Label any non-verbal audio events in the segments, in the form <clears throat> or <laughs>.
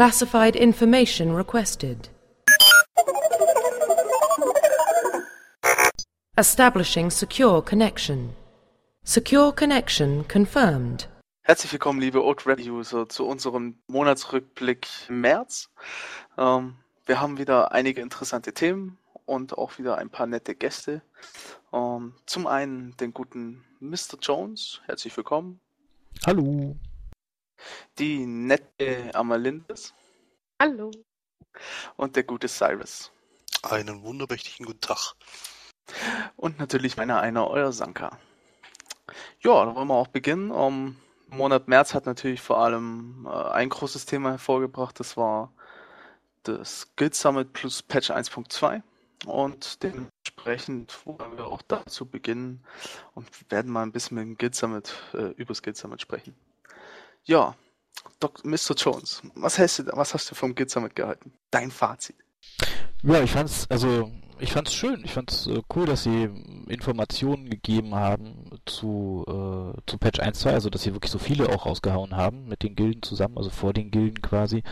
Classified information requested. Establishing secure connection. Secure connection confirmed. Herzlich willkommen, liebe Old Red User, zu unserem Monatsrückblick im März. Ähm, wir haben wieder einige interessante Themen und auch wieder ein paar nette Gäste. Ähm, zum einen den guten Mr. Jones, herzlich willkommen. Hallo. Die nette Amalindes Hallo. und der gute Cyrus. Einen wundermächtigen guten Tag. Und natürlich meiner einer, euer Sanka. Ja, da wollen wir auch beginnen. Um, Monat März hat natürlich vor allem äh, ein großes Thema hervorgebracht. Das war das Guild Summit plus Patch 1.2. Und dementsprechend wollen wir auch dazu beginnen und werden mal ein bisschen mit dem Guild Summit, äh, über das Guild Summit sprechen. Ja, Doc, Mr. Jones, was hast, du, was hast du vom Guild Summit gehalten? Dein Fazit. Ja, ich fand's, also ich fand's schön. Ich fand's äh, cool, dass sie Informationen gegeben haben zu, äh, zu Patch 1.2, also dass sie wirklich so viele auch rausgehauen haben mit den Gilden zusammen, also vor den Gilden quasi.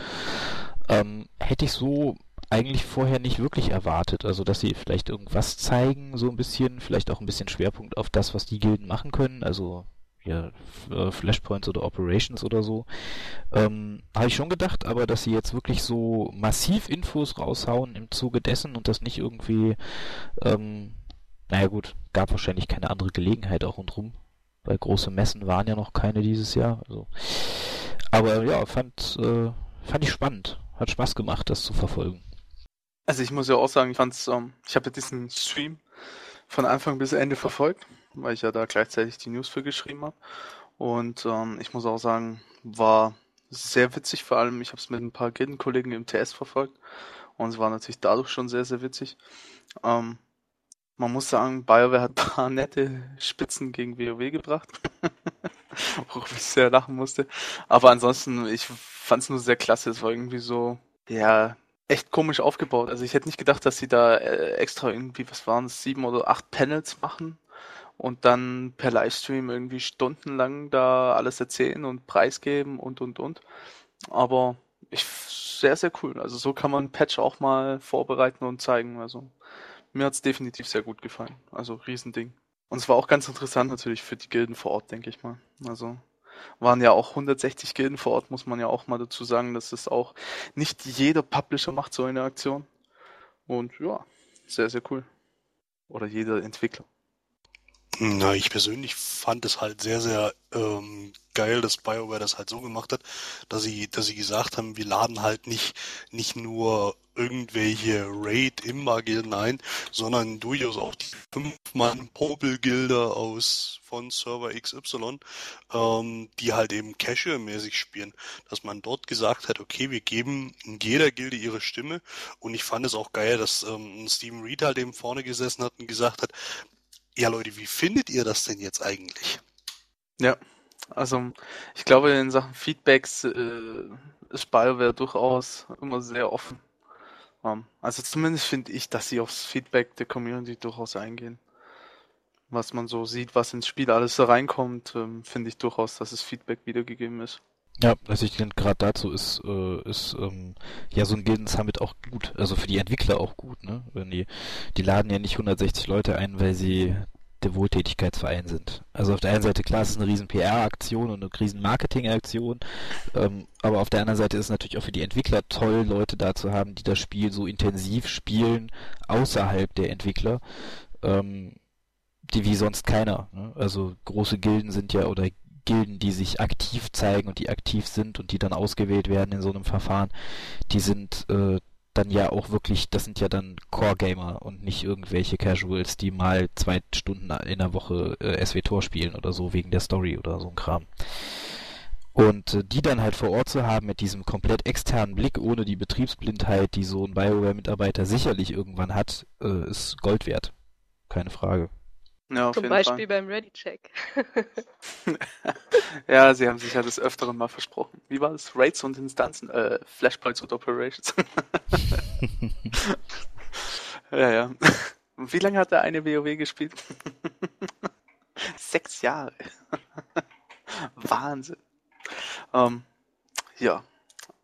Ähm, hätte ich so eigentlich vorher nicht wirklich erwartet. Also, dass sie vielleicht irgendwas zeigen, so ein bisschen, vielleicht auch ein bisschen Schwerpunkt auf das, was die Gilden machen können, also ja, äh, Flashpoints oder Operations oder so. Ähm, Habe ich schon gedacht, aber dass sie jetzt wirklich so massiv Infos raushauen im Zuge dessen und das nicht irgendwie, ähm, naja gut, gab wahrscheinlich keine andere Gelegenheit auch rundrum, weil große Messen waren ja noch keine dieses Jahr. Also. Aber ja, fand, äh, fand ich spannend. Hat Spaß gemacht, das zu verfolgen. Also ich muss ja auch sagen, ich fand's, ähm, ich habe ja diesen Stream von Anfang bis Ende verfolgt, weil ich ja da gleichzeitig die News für geschrieben habe. Und ähm, ich muss auch sagen, war sehr witzig, vor allem ich habe es mit ein paar Gildenkollegen im TS verfolgt und es war natürlich dadurch schon sehr, sehr witzig. Ähm, man muss sagen, BioWare hat ein <laughs> paar nette Spitzen gegen WoW gebracht, <laughs> worüber ich sehr lachen musste. Aber ansonsten, ich fand es nur sehr klasse, es war irgendwie so, ja, echt komisch aufgebaut. Also ich hätte nicht gedacht, dass sie da äh, extra irgendwie, was waren es, sieben oder acht Panels machen und dann per Livestream irgendwie stundenlang da alles erzählen und preisgeben und und und. Aber ich sehr, sehr cool. Also so kann man Patch auch mal vorbereiten und zeigen. Also mir hat's definitiv sehr gut gefallen. Also Riesending. Und es war auch ganz interessant natürlich für die Gilden vor Ort, denke ich mal. Also waren ja auch 160 Gilden vor Ort, muss man ja auch mal dazu sagen, dass es auch nicht jeder Publisher macht so eine Aktion. Und ja, sehr, sehr cool. Oder jeder Entwickler. Na, ich persönlich fand es halt sehr, sehr ähm, geil, dass BioWare das halt so gemacht hat, dass sie, dass sie gesagt haben, wir laden halt nicht, nicht nur irgendwelche Raid-Imba-Gilden ein, sondern durchaus auch die Fünf-Mann-Popel-Gilde aus von Server XY, ähm, die halt eben Casual-mäßig spielen. Dass man dort gesagt hat, okay, wir geben in jeder Gilde ihre Stimme und ich fand es auch geil, dass ähm, Steven Reed halt eben vorne gesessen hat und gesagt hat, ja Leute, wie findet ihr das denn jetzt eigentlich? Ja, also ich glaube in Sachen Feedbacks äh, ist BioWare durchaus immer sehr offen. Um, also zumindest finde ich, dass sie aufs Feedback der Community durchaus eingehen. Was man so sieht, was ins Spiel alles reinkommt, ähm, finde ich durchaus, dass es Feedback wiedergegeben ist. Ja, also ich denke gerade dazu ist, äh, ist ähm, ja so ein Gilden Summit auch gut, also für die Entwickler auch gut, ne? Wenn die, die laden ja nicht 160 Leute ein, weil sie der Wohltätigkeitsverein sind. Also auf der einen Seite klar, es ist eine riesen PR-Aktion und eine riesen Marketing-Aktion, ähm, aber auf der anderen Seite ist es natürlich auch für die Entwickler toll, Leute da zu haben, die das Spiel so intensiv spielen, außerhalb der Entwickler, ähm, die wie sonst keiner. Ne? Also große Gilden sind ja oder Gilden, die sich aktiv zeigen und die aktiv sind und die dann ausgewählt werden in so einem Verfahren, die sind äh, dann ja auch wirklich, das sind ja dann Core-Gamer und nicht irgendwelche Casuals, die mal zwei Stunden in der Woche äh, SW-Tor spielen oder so wegen der Story oder so ein Kram. Und äh, die dann halt vor Ort zu haben mit diesem komplett externen Blick, ohne die Betriebsblindheit, die so ein BioWare-Mitarbeiter sicherlich irgendwann hat, äh, ist Gold wert. Keine Frage. Ja, auf Zum jeden Beispiel Fall. beim Ready-Check. <laughs> ja, sie haben sich ja des Öfteren mal versprochen. Wie war das? Raids und Instanzen, äh, Flashpoints und Operations. <laughs> ja, ja. Und wie lange hat der eine WoW gespielt? <laughs> Sechs Jahre. Wahnsinn. Ähm, ja,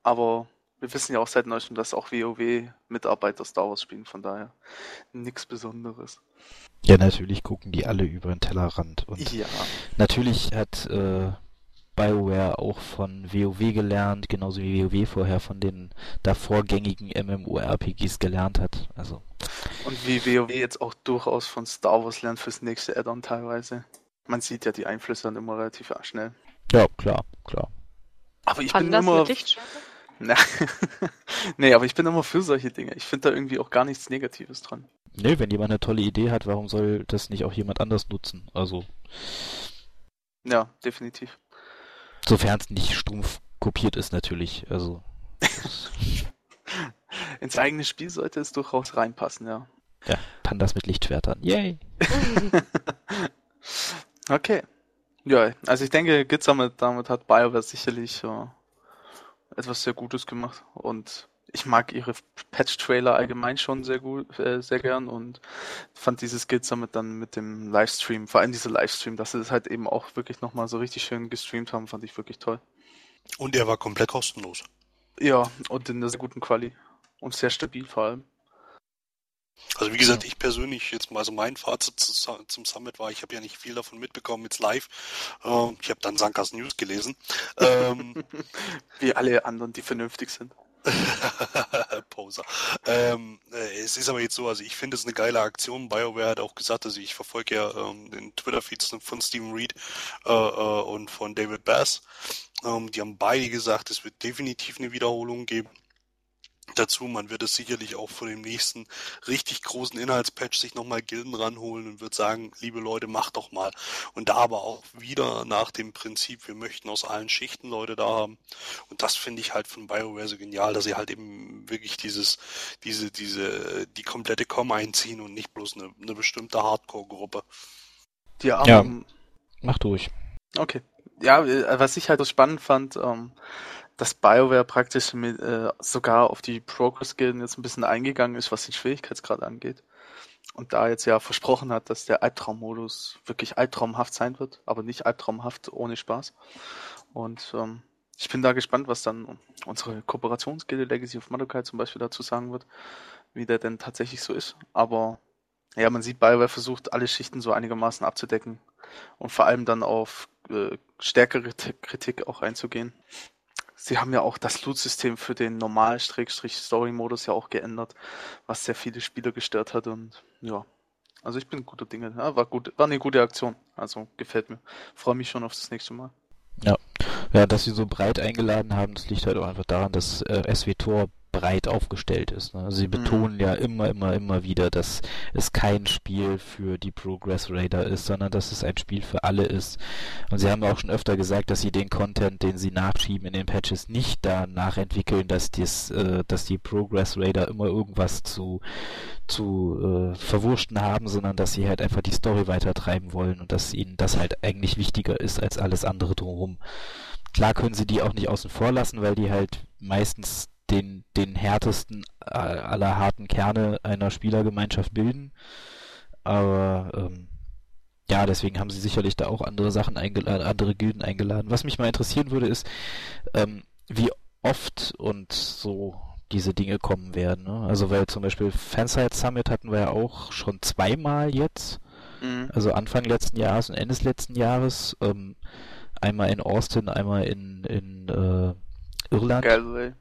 aber wir wissen ja auch seit neuestem, dass auch WoW-Mitarbeiter Star Wars spielen, von daher nichts Besonderes. Ja, natürlich gucken die alle über den Tellerrand. Und Ja, natürlich hat äh, BioWare auch von WoW gelernt, genauso wie WoW vorher von den davorgängigen MMORPGs gelernt hat. Also, und wie WoW jetzt auch durchaus von Star Wars lernt fürs nächste Add-on teilweise. Man sieht ja die Einflüsse dann immer relativ schnell. ja, klar, klar. Aber ich Kann bin das immer. mit? <laughs> Nee, aber ich bin immer für solche Dinge. Ich finde da irgendwie auch gar nichts Negatives dran. Nee, wenn jemand eine tolle Idee hat, warum soll das nicht auch jemand anders nutzen? Also, Ja, definitiv. sofern es nicht stumpf kopiert ist, natürlich. Also, <laughs> Ins eigene Spiel sollte es durchaus reinpassen, ja. ja, Pandas mit Lichtschwertern. Yay! <laughs> Okay. Ja, also ich denke, Git damit, damit hat BioWare sicherlich äh, etwas sehr Gutes gemacht und ich mag ihre Patch-Trailer allgemein schon sehr gut, äh, sehr gern und fand dieses Git Summit dann mit dem Livestream, vor allem dieser Livestream, dass sie das halt eben auch wirklich nochmal so richtig schön gestreamt haben, fand ich wirklich toll. Und er war komplett kostenlos. Ja, und in einer sehr guten Quali und sehr stabil vor allem. Also wie gesagt, ich persönlich jetzt mal so mein Fazit zu, zum Summit war, ich habe ja nicht viel davon mitbekommen jetzt live. Ähm, ich habe dann Sankas News gelesen. Ähm, <laughs> Wie alle anderen, die vernünftig sind. <laughs> Poser. Ähm, äh, es ist aber jetzt so, also ich finde es eine geile Aktion. BioWare hat auch gesagt, also ich verfolge ja ähm, den Twitter-Feeds von Stephen Reed äh, äh, und von David Bass. Ähm, die haben beide gesagt, es wird definitiv eine Wiederholung geben. Dazu, man wird es sicherlich auch vor dem nächsten richtig großen Inhaltspatch sich nochmal Gilden ranholen und wird sagen, liebe Leute, macht doch mal. Und da aber auch wieder nach dem Prinzip, wir möchten aus allen Schichten Leute da haben. Und das finde ich halt von BioWare so genial, dass sie halt eben wirklich dieses, diese, diese, die komplette Com einziehen und nicht bloß eine, eine bestimmte Hardcore-Gruppe. Die Ja. armen, Mach durch. Okay. Ja, äh, was ich halt so spannend fand, ähm, dass BioWare praktisch mit, äh, sogar auf die Progress-Gilden jetzt ein bisschen eingegangen ist, was den Schwierigkeitsgrad angeht. Und da jetzt ja versprochen hat, dass der Albtraummodus wirklich albtraumhaft sein wird, aber nicht albtraumhaft ohne Spaß. Und ähm, ich bin da gespannt, was dann unsere Kooperationsgilde Legacy of Madokai zum Beispiel dazu sagen wird, wie der denn tatsächlich so ist. Aber ja, man sieht, BioWare versucht, alle Schichten so einigermaßen abzudecken und vor allem dann auf äh, stärkere Kritik auch einzugehen. Sie haben ja auch das Loot-System für den Normal-Story-Modus ja auch geändert, was sehr viele Spieler gestört hat und ja. Also ich bin guter Dinge. Ja, war gut, war eine gute Aktion. Also gefällt mir. Freue mich schon auf das nächste Mal. Ja, dass sie so breit eingeladen haben, das liegt halt auch einfach daran, dass äh, SWTOR breit aufgestellt ist. Ne? Also sie Mhm. betonen ja immer, immer, immer wieder, dass es kein Spiel für die Progress Raider ist, sondern dass es ein Spiel für alle ist. Und sie haben auch schon öfter gesagt, dass sie den Content, den sie nachschieben in den Patches, nicht danach entwickeln, dass dies, äh, dass die Progress Raider immer irgendwas zu zu äh, verwurschten haben, sondern dass sie halt einfach die Story weitertreiben wollen und dass ihnen das halt eigentlich wichtiger ist als alles andere drumherum. Klar können sie die auch nicht außen vor lassen, weil die halt meistens den, den härtesten äh, aller harten Kerne einer Spielergemeinschaft bilden. Aber ähm, ja, deswegen haben sie sicherlich da auch andere Sachen eingeladen, andere Gilden eingeladen. Was mich mal interessieren würde, ist, ähm, wie oft und so diese Dinge kommen werden. Ne? Also weil zum Beispiel Fanside Summit hatten wir ja auch schon zweimal jetzt. Mhm. Also Anfang letzten Jahres und Ende des letzten Jahres. Ähm, einmal in Austin, einmal in, in äh, Irland. Galway.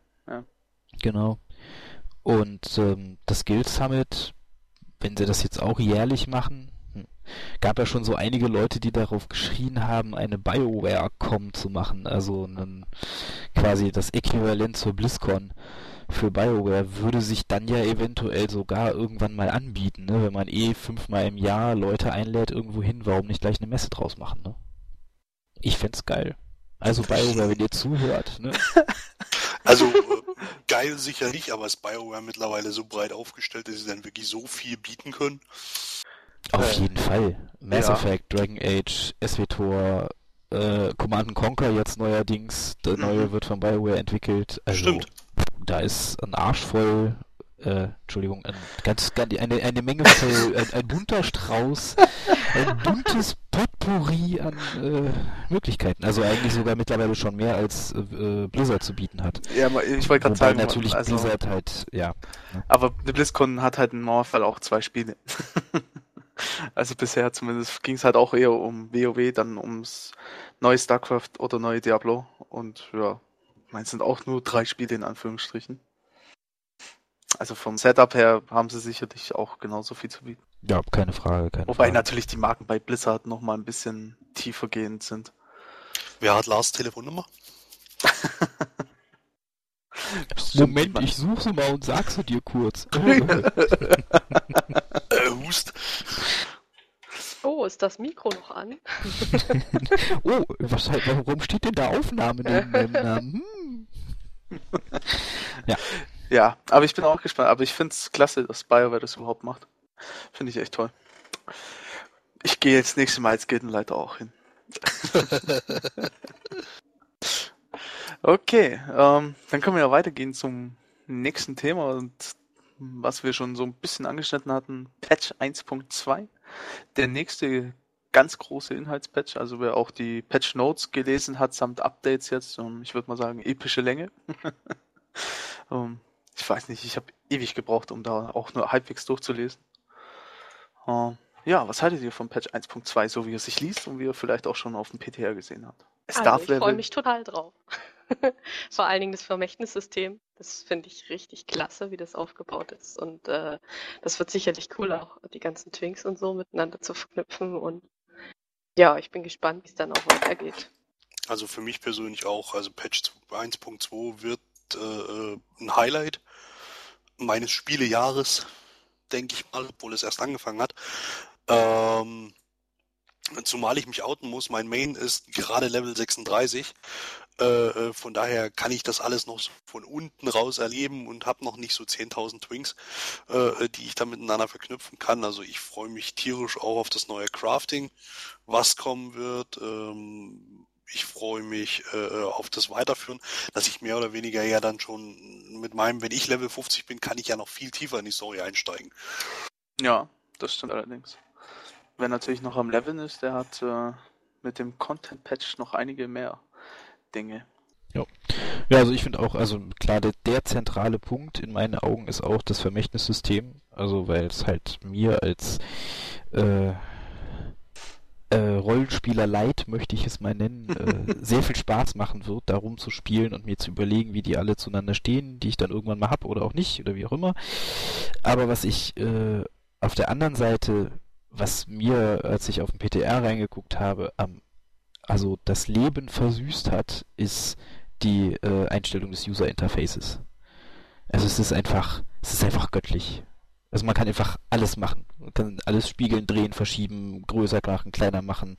Genau. Und ähm, das Guild Summit, wenn sie das jetzt auch jährlich machen, hm, gab ja schon so einige Leute, die darauf geschrien haben, eine BioWare-Com zu machen, also einen, quasi das Äquivalent zur BlizzCon für BioWare, würde sich dann ja eventuell sogar irgendwann mal anbieten, ne? wenn man eh fünfmal im Jahr Leute einlädt irgendwo hin, warum nicht gleich eine Messe draus machen, ne? Ich fänd's geil. Also BioWare, wenn ihr zuhört, ne? <laughs> Also geil sicher nicht, aber ist BioWare mittlerweile so breit aufgestellt, dass sie dann wirklich so viel bieten können. Auf Äh, jeden Fall. Mass ja. Effect, Dragon Age, SWTOR, äh, Command Conquer jetzt neuerdings. Der Mhm. neue wird von BioWare entwickelt. Also, Stimmt. Da ist ein Arsch voll, äh, Entschuldigung, ein ganz, eine, eine Menge voll, ein, ein bunter Strauß, ein buntes Potpourri an äh, Möglichkeiten. Also eigentlich sogar mittlerweile schon mehr als äh, Blizzard zu bieten hat. Ja, ich wollte gerade sagen, natürlich also, Blizzard halt, ja. ne? aber die BlizzCon hat halt in Mauerfall auch zwei Spiele. <laughs> also bisher zumindest ging es halt auch eher um WoW, dann ums neue StarCraft oder neue Diablo und ja, meins sind auch nur drei Spiele in Anführungsstrichen. Also vom Setup her haben sie sicherlich auch genauso viel zu bieten. Ja, keine Frage, keine Wobei Frage. natürlich die Marken bei Blizzard noch mal ein bisschen tiefergehend sind. Wer hat Lars Telefonnummer? Moment, ich suche sie mal und sag sie dir kurz. <laughs> Äh, Hust. Oh, ist das Mikro noch an? <laughs> oh, was, warum steht denn da Aufnahme neben meinem <laughs> Namen? Hm. Ja, aber ich bin auch gespannt. Aber ich finde es klasse, dass BioWare das überhaupt macht. Finde ich echt toll. Ich gehe jetzt nächstes Mal als Gildenleiter auch hin. <laughs> okay, ähm, dann können wir ja weitergehen zum nächsten Thema und was wir schon so ein bisschen angeschnitten hatten, Patch 1.2. Der nächste ganz große Inhaltspatch, also wer auch die Patch Notes gelesen hat, samt Updates jetzt, ähm, ich würde mal sagen, epische Länge. <laughs> ähm, ich weiß nicht, ich habe ewig gebraucht, um da auch nur halbwegs durchzulesen. Ähm, ja, was haltet ihr von Patch 1.2, so wie er sich liest und wie ihr vielleicht auch schon auf dem PTR gesehen habt? Es Also, darf ich freue mich total drauf. <laughs> Vor allen Dingen das Vermächtnissystem. Das finde ich richtig klasse, wie das aufgebaut ist. Und äh, das wird sicherlich cool, auch die ganzen Twinks und so miteinander zu verknüpfen. Und ja, ich bin gespannt, wie es dann auch weitergeht. Also für mich persönlich auch, also Patch 1.2 wird äh, ein Highlight meines Spielejahres, denke ich mal, obwohl es erst angefangen hat. Ähm, zumal ich mich outen muss, mein Main ist gerade Level 36. Äh, äh, von daher kann ich das alles noch von unten raus erleben und habe noch nicht so 10.000 Twinks, äh, die ich da miteinander verknüpfen kann. Also ich freue mich tierisch auch auf das neue Crafting, was kommen wird. Ähm, ich freue mich äh, auf das Weiterführen, dass ich mehr oder weniger ja dann schon mit meinem, wenn ich Level 50 bin, kann ich ja noch viel tiefer in die Story einsteigen. Ja, das stimmt allerdings. Wer natürlich noch am Leveln ist, der hat äh, mit dem Content-Patch noch einige mehr Dinge. Ja, also ich finde auch, also klar, der, der zentrale Punkt in meinen Augen ist auch das Vermächtnissystem. Also weil es halt mir als äh, äh, Rollenspieler Light, möchte ich es mal nennen, äh, <laughs> sehr viel Spaß machen wird, darum zu spielen und mir zu überlegen, wie die alle zueinander stehen, die ich dann irgendwann mal hab oder auch nicht oder wie auch immer. Aber was ich äh, auf der anderen Seite, was mir, als ich auf den PTR reingeguckt habe, am also das Leben versüßt hat, ist die äh, Einstellung des User Interfaces. Also es ist einfach, es ist einfach göttlich. Also man kann einfach alles machen. Man kann alles spiegeln, drehen, verschieben, größer machen, kleiner machen,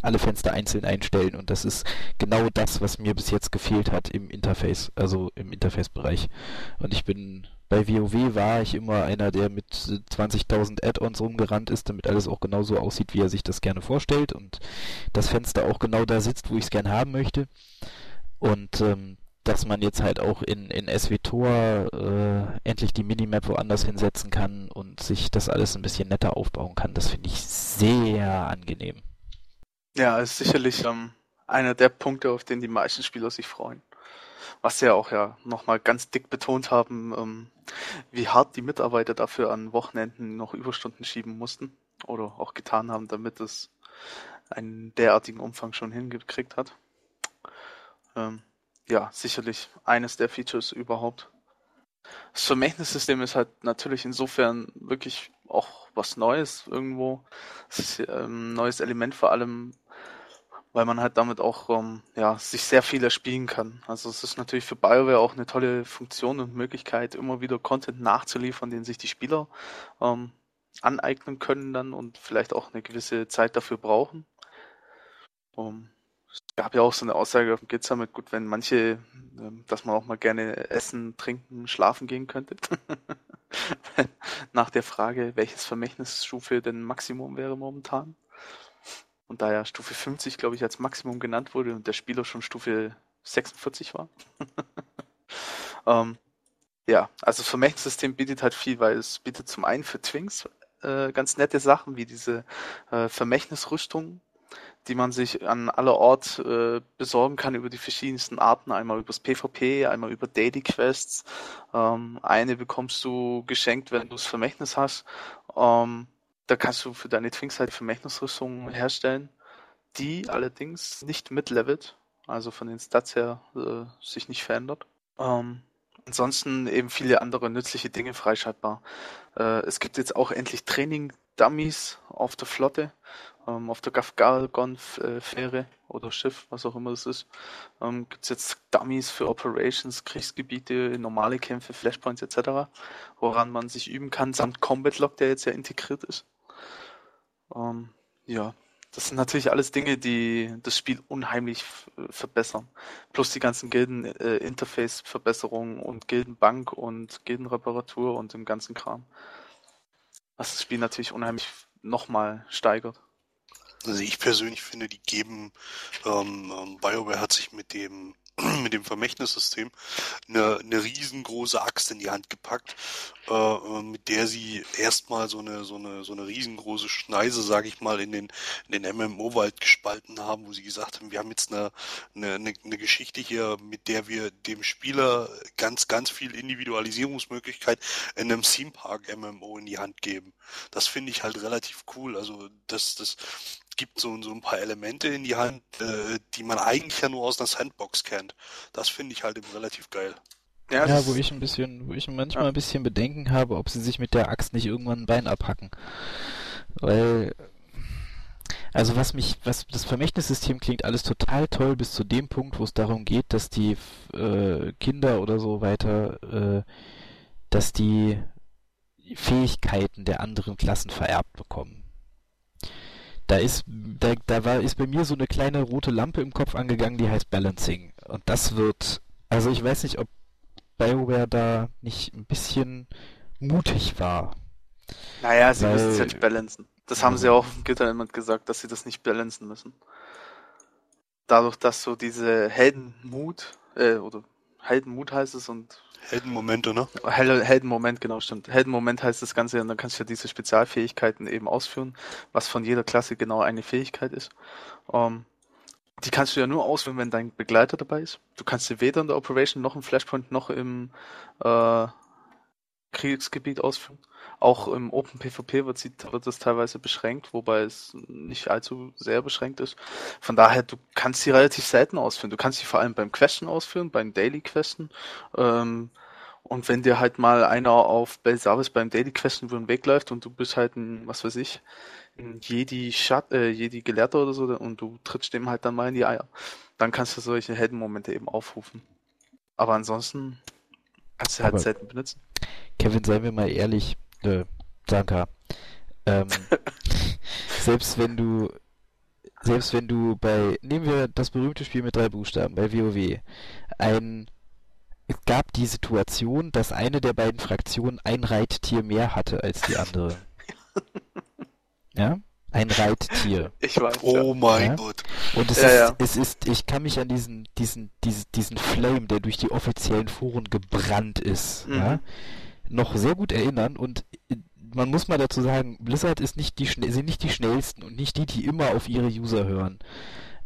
alle Fenster einzeln einstellen und das ist genau das, was mir bis jetzt gefehlt hat im Interface, also im Interface-Bereich. Und ich bin bei WoW war ich immer einer, der mit 20.000 Add-ons rumgerannt ist, damit alles auch genauso aussieht, wie er sich das gerne vorstellt und das Fenster auch genau da sitzt, wo ich es gern haben möchte. Und ähm, dass man jetzt halt auch in, in SWTOR äh, endlich die Minimap woanders hinsetzen kann und sich das alles ein bisschen netter aufbauen kann, das finde ich sehr angenehm. Ja, ist sicherlich ähm, einer der Punkte, auf den die meisten Spieler sich freuen. Was sie ja auch ja nochmal ganz dick betont haben, ähm, wie hart die Mitarbeiter dafür an Wochenenden noch Überstunden schieben mussten oder auch getan haben, damit es einen derartigen Umfang schon hingekriegt hat. Ähm, ja, sicherlich eines der Features überhaupt. Das Vermächtnissystem ist halt natürlich insofern wirklich auch was Neues irgendwo. Es ist ähm, ein neues Element vor allem, weil man halt damit auch ähm, ja, sich sehr viel erspielen kann. Also es ist natürlich für BioWare auch eine tolle Funktion und Möglichkeit, immer wieder Content nachzuliefern, den sich die Spieler ähm, aneignen können dann und vielleicht auch eine gewisse Zeit dafür brauchen. Um, es gab ja auch so eine Aussage auf dem Git Summit, gut, wenn manche, ähm, dass man auch mal gerne essen, trinken, schlafen gehen könnte. <laughs> Nach der Frage, welches Vermächtnisstufe denn Maximum wäre momentan. Und da ja Stufe 50, glaube ich, als Maximum genannt wurde und der Spieler schon Stufe 46 war. <laughs> ähm, ja, also das Vermächtnissystem bietet halt viel, weil es bietet zum einen für Twinks äh, ganz nette Sachen, wie diese äh, Vermächtnisrüstung, die man sich an aller Ort äh, besorgen kann über die verschiedensten Arten. Einmal übers PvP, einmal über Daily Quests. Ähm, eine bekommst du geschenkt, wenn du das Vermächtnis hast. Ähm, da kannst du für deine Twinks halt Vermächtnisrüstungen herstellen, die allerdings nicht mitlevelt, also von den Stats her äh, sich nicht verändert. Ähm, ansonsten eben viele andere nützliche Dinge freischaltbar. Äh, es gibt jetzt auch endlich Training-Dummies auf der Flotte ähm, auf der Gafgalgon-Fähre oder Schiff, was auch immer es ist, ähm, gibt es jetzt Dummies für Operations, Kriegsgebiete, normale Kämpfe, Flashpoints etc., woran man sich üben kann, samt Combat Log, der jetzt ja integriert ist. Ähm, ja, das sind natürlich alles Dinge, die das Spiel unheimlich verbessern. Plus die ganzen Gilden-Interface-Verbesserungen äh, und Gildenbank und Gildenreparatur und dem ganzen Kram. Was das Spiel natürlich unheimlich nochmal steigert. Also ich persönlich finde, die geben, ähm, ähm BioWare hat sich mit dem <clears throat> mit dem Vermächtnissystem eine, eine riesengroße Axt in die Hand gepackt, äh, äh mit der sie erstmal so eine so eine so eine riesengroße Schneise, sage ich mal, in den in den MMO-Wald gespalten haben, wo sie gesagt haben, wir haben jetzt eine, eine eine Geschichte hier, mit der wir dem Spieler ganz ganz viel Individualisierungsmöglichkeit in einem Theme Park MMO in die Hand geben. Das finde ich halt relativ cool. Also das das gibt so, so ein paar Elemente in die Hand, äh, die man eigentlich ja nur aus einer Sandbox kennt. Das finde ich halt eben relativ geil. Ja, ja wo ich ein bisschen, wo ich manchmal ja. ein bisschen Bedenken habe, ob sie sich mit der Axt nicht irgendwann ein Bein abhacken. Weil, also was mich, was das Vermächtnissystem klingt alles total toll bis zu dem Punkt, wo es darum geht, dass die äh, Kinder oder so weiter, äh, dass die Fähigkeiten der anderen Klassen vererbt bekommen. Da ist, da, da war, ist bei mir so eine kleine rote Lampe im Kopf angegangen, die heißt Balancing. Und das wird, also ich weiß nicht, ob BioWare da nicht ein bisschen mutig war. Naja, sie Weil, müssen es ja nicht balancen. Das haben sie auch auf dem Gitter immer gesagt, dass sie das nicht balancen müssen. Dadurch, dass so diese Heldenmut, äh, oder Heldenmut heißt es und Heldenmomente, ne? Hel Heldenmoment, genau, stimmt. Heldenmoment heißt das Ganze, und dann kannst du ja diese Spezialfähigkeiten eben ausführen, was von jeder Klasse genau eine Fähigkeit ist. Ähm, die kannst du ja nur ausführen, wenn dein Begleiter dabei ist. Du kannst sie weder in der Operation noch im Flashpoint noch im äh, Kriegsgebiet ausführen. Auch im Open PvP wird, sie, wird das teilweise beschränkt, wobei es nicht allzu sehr beschränkt ist. Von daher, du kannst sie relativ selten ausführen. Du kannst sie vor allem beim Question ausführen, beim Daily Question. Ähm, und wenn dir halt mal einer auf Belsavis beim Daily Question über den Weg läuft und du bist halt ein, was weiß ich, ein Jedi Schat, äh, Jedi Gelehrter oder so und du trittst dem halt dann mal in die Eier, dann kannst du solche Heldenmomente eben aufrufen. Aber ansonsten kannst du halt Aber selten benutzen. Kevin, seien wir mal ehrlich, äh, Sanka, ähm, <laughs> selbst wenn du selbst wenn du bei, nehmen wir das berühmte Spiel mit drei Buchstaben, bei WoW, ein, es gab die Situation, dass eine der beiden Fraktionen ein Reittier mehr hatte als die andere. <laughs> ja? Ein Reittier. Ich weiß. Oh ja. mein ja? Gott. Und es, ja, ist, ja. es ist, ich kann mich an diesen, diesen, diesen, diesen Flame, der durch die offiziellen Foren gebrannt ist, mhm. ja, noch sehr gut erinnern und äh, man muss mal dazu sagen, Blizzard ist nicht die, sind nicht die schnellsten und nicht die, die immer auf ihre User hören.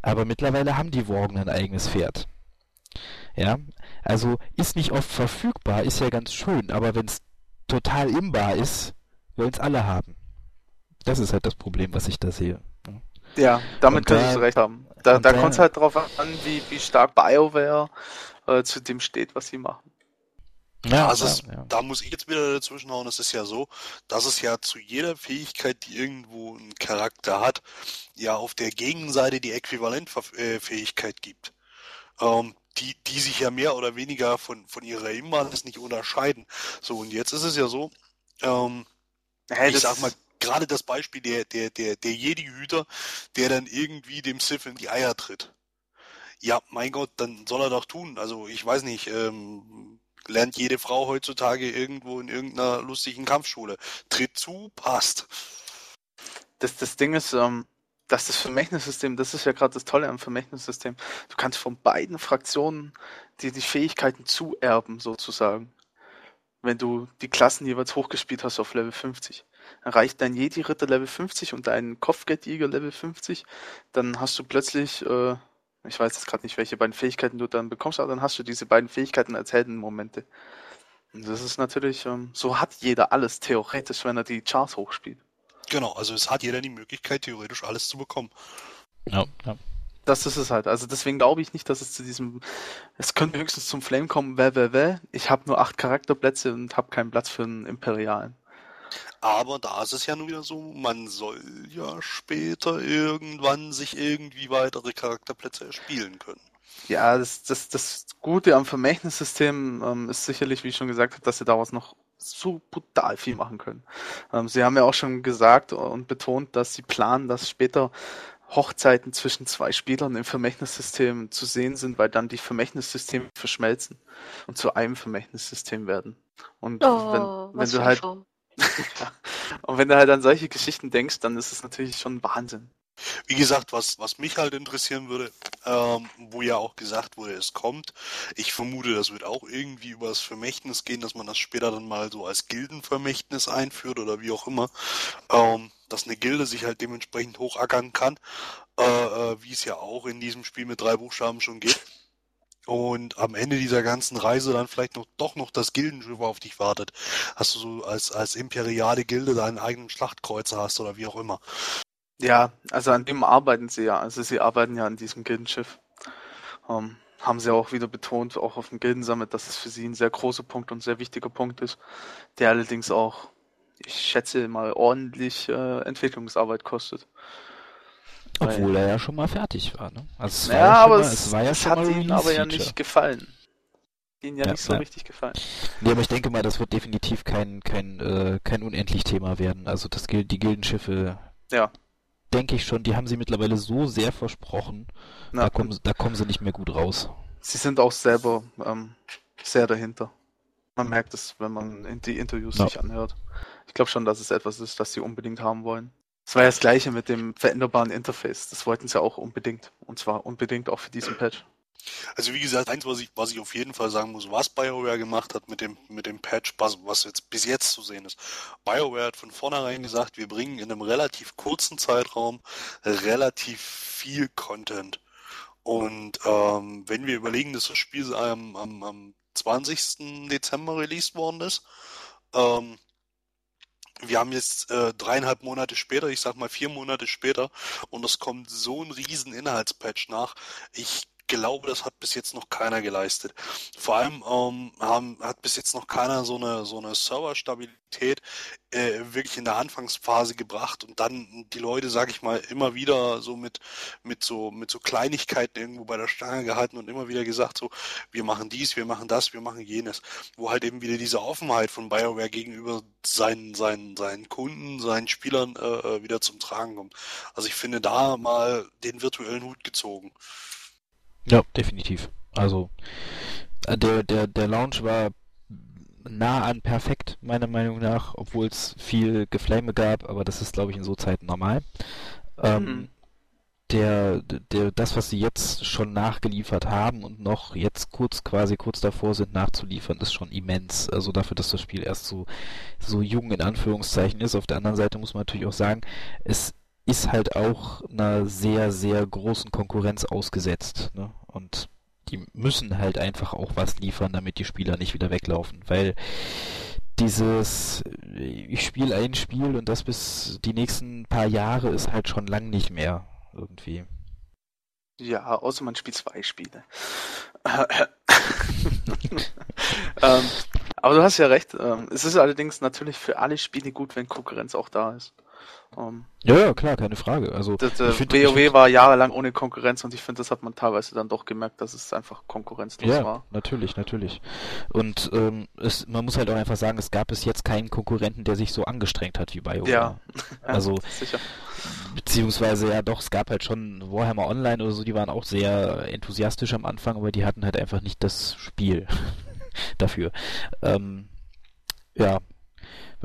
Aber mittlerweile haben die Worgen ein eigenes Pferd. Ja, also ist nicht oft verfügbar, ist ja ganz schön, aber wenn es total imbar ist, wollen es alle haben. Das ist halt das Problem, was ich da sehe. Ja, damit könntest du recht haben. Da, da kommt es halt drauf an, wie, wie stark BioWare äh, zu dem steht, was sie machen. Ja, also es, ja. da muss ich jetzt wieder dazwischen hauen. Es ist ja so, dass es ja zu jeder Fähigkeit, die irgendwo einen Charakter hat, ja auf der Gegenseite die Äquivalentfähigkeit gibt. Ähm, die, die sich ja mehr oder weniger von, von ihrer Imbalance nicht unterscheiden. So, und jetzt ist es ja so, ähm, hey, ich sag mal, gerade das Beispiel der, der, der, der Jedi-Hüter, der dann irgendwie dem Sith in die Eier tritt. Ja, mein Gott, dann soll er doch tun. Also ich weiß nicht, ähm, lernt jede Frau heutzutage irgendwo in irgendeiner lustigen Kampfschule. Tritt zu, passt. Das, das Ding ist, ähm, dass das Vermächtnissystem, das ist ja gerade das Tolle am Vermächtnissystem, du kannst von beiden Fraktionen die, die Fähigkeiten zuerben, sozusagen. Wenn du die Klassen jeweils hochgespielt hast auf Level 50. reicht dein Jedi-Ritter Level 50 und dein Kopfgeldjäger Level 50, dann hast du plötzlich, äh, ich weiß jetzt gerade nicht, welche beiden Fähigkeiten du dann bekommst, aber dann hast du diese beiden Fähigkeiten als Heldenmomente. Und das ist natürlich, ähm, so hat jeder alles theoretisch, wenn er die Charts hochspielt. Genau, also es hat jeder die Möglichkeit, theoretisch alles zu bekommen. Ja, ja. Das ist es halt. Also deswegen glaube ich nicht, dass es zu diesem. Es könnte höchstens zum Flame kommen, wäh, wäh, wäh. Ich habe nur acht Charakterplätze und habe keinen Platz für einen Imperialen. Aber da ist es ja nun wieder so, man soll ja später irgendwann sich irgendwie weitere Charakterplätze erspielen können. Ja, das, das, das Gute am Vermächtnissystem ähm, ist sicherlich, wie ich schon gesagt habe, dass sie daraus noch so brutal viel machen können. Ähm, sie haben ja auch schon gesagt und betont, dass sie planen, dass später Hochzeiten zwischen zwei Spielern im Vermächtnissystem zu sehen sind, weil dann die Vermächtnissysteme verschmelzen und zu einem Vermächtnissystem werden. Und Oh, wenn, wenn du halt Traum. <laughs> und wenn du halt an solche Geschichten denkst, dann ist es natürlich schon Wahnsinn. Wie gesagt, was, was mich halt interessieren würde, ähm, wo ja auch gesagt wurde, es kommt. Ich vermute, das wird auch irgendwie über das Vermächtnis gehen, dass man das später dann mal so als Gildenvermächtnis einführt oder wie auch immer. Ähm, dass eine Gilde sich halt dementsprechend hochackern kann, äh, äh, wie es ja auch in diesem Spiel mit drei Buchstaben schon geht. Und am Ende dieser ganzen Reise dann vielleicht noch doch noch das Gildenschiff auf dich wartet. Hast du so als, als imperiale Gilde deinen eigenen Schlachtkreuzer hast oder wie auch immer. Ja, also an dem arbeiten sie ja. Also sie arbeiten ja an diesem Gildenschiff. Ähm, haben sie auch wieder betont, auch auf dem Gildensummit, dass es für sie ein sehr großer Punkt und sehr wichtiger Punkt ist, der allerdings auch, ich schätze mal, ordentlich äh, Entwicklungsarbeit kostet. Obwohl er ja schon mal fertig war, ne? Also es war Ja, aber mal, es, es war ja es hat ihnen aber ja nicht gefallen. Ihnen ja, Ja, nicht so ja. richtig gefallen. Nee, aber ich denke mal, das wird definitiv kein, kein, äh, kein unendlich Thema werden. Also das gilt, die Gildenschiffe, Ja. denke ich schon, die haben sie mittlerweile so sehr versprochen, Na, da kommen, sie- da kommen sie nicht mehr gut raus. Sie sind auch selber ähm, sehr dahinter. Man merkt es, wenn man in die Interviews Ja. sich anhört. Ich glaube schon, dass es etwas ist, das sie unbedingt haben wollen. Es war ja das gleiche mit dem veränderbaren Interface. Das wollten sie auch unbedingt. Und zwar unbedingt auch für diesen Patch. Also wie gesagt, eins, was ich, was ich auf jeden Fall sagen muss, was BioWare gemacht hat mit dem, mit dem Patch, was, was jetzt bis jetzt zu sehen ist. BioWare hat von vornherein gesagt, wir bringen in einem relativ kurzen Zeitraum relativ viel Content. Und ähm, wenn wir überlegen, dass das Spiel am, am, am 20. Dezember released worden ist, ähm, wir haben jetzt äh, dreieinhalb Monate später, ich sag mal vier Monate später, und es kommt so ein riesen Inhaltspatch nach. Ich glaube, das hat bis jetzt noch keiner geleistet. Vor allem ähm, haben, hat bis jetzt noch keiner so eine so eine Serverstabilität äh, wirklich in der Anfangsphase gebracht und dann die Leute, sag ich mal, immer wieder so mit mit so mit so Kleinigkeiten irgendwo bei der Stange gehalten und immer wieder gesagt so, wir machen dies, wir machen das, wir machen jenes, wo halt eben wieder diese Offenheit von BioWare gegenüber seinen seinen seinen Kunden, seinen Spielern äh, äh, wieder zum Tragen kommt. Also ich finde da mal den virtuellen Hut gezogen. Ja, definitiv. Also äh, der, der, der Launch war nah an perfekt, meiner Meinung nach, obwohl es viel Geflame gab, aber das ist, glaube ich, in so Zeiten normal. Ähm, Mhm. der, der, das, was sie jetzt schon nachgeliefert haben und noch jetzt kurz, quasi kurz davor sind nachzuliefern, ist schon immens. Also dafür, dass das Spiel erst so, so jung in Anführungszeichen ist. Auf der anderen Seite muss man natürlich auch sagen, es ist halt auch einer sehr, sehr großen Konkurrenz ausgesetzt. Ne? Und die müssen halt einfach auch was liefern, damit die Spieler nicht wieder weglaufen. Weil dieses, ich spiele ein Spiel und das bis die nächsten paar Jahre ist halt schon lang nicht mehr irgendwie. Ja, außer man spielt zwei Spiele. <laughs> ähm, aber du hast ja recht. Ähm, es ist allerdings natürlich für alle Spiele gut, wenn Konkurrenz auch da ist. Ähm, Ja, ja, klar, keine Frage. Also das, äh, find- WoW find- war jahrelang ohne Konkurrenz und ich finde, das hat man teilweise dann doch gemerkt, dass es einfach konkurrenzlos Ja, war. natürlich, natürlich. Und ähm, es, man muss halt auch einfach sagen, es gab bis jetzt keinen Konkurrenten, der sich so angestrengt hat wie BioWare. Ja. <laughs> Also <laughs> sicher. Beziehungsweise ja doch, es gab halt schon Warhammer Online oder so, die waren auch sehr enthusiastisch am Anfang, aber die hatten halt einfach nicht das Spiel <laughs> dafür. Ähm, ja,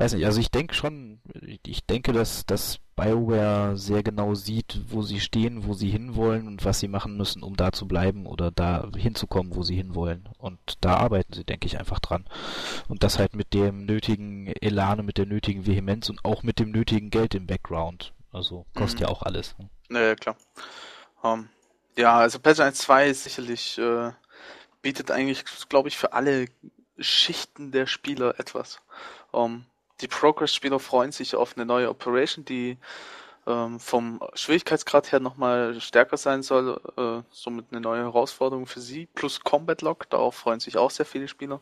weiß nicht, also ich denke schon, ich denke, dass, dass BioWare sehr genau sieht, wo sie stehen, wo sie hinwollen und was sie machen müssen, um da zu bleiben oder da hinzukommen, wo sie hinwollen. Und da arbeiten sie, denke ich, einfach dran. Und das halt mit dem nötigen Elan, mit der nötigen Vehemenz und auch mit dem nötigen Geld im Background. Also kostet mhm. ja auch alles. Ne? Naja, klar. Um, ähm, ja, also Patch 1.2 ist sicherlich, äh, bietet eigentlich, glaube ich, für alle Schichten der Spieler etwas. Um, die Progress-Spieler freuen sich auf eine neue Operation, die ähm, vom Schwierigkeitsgrad her nochmal stärker sein soll, äh, somit eine neue Herausforderung für sie, plus Combat Lock, darauf freuen sich auch sehr viele Spieler.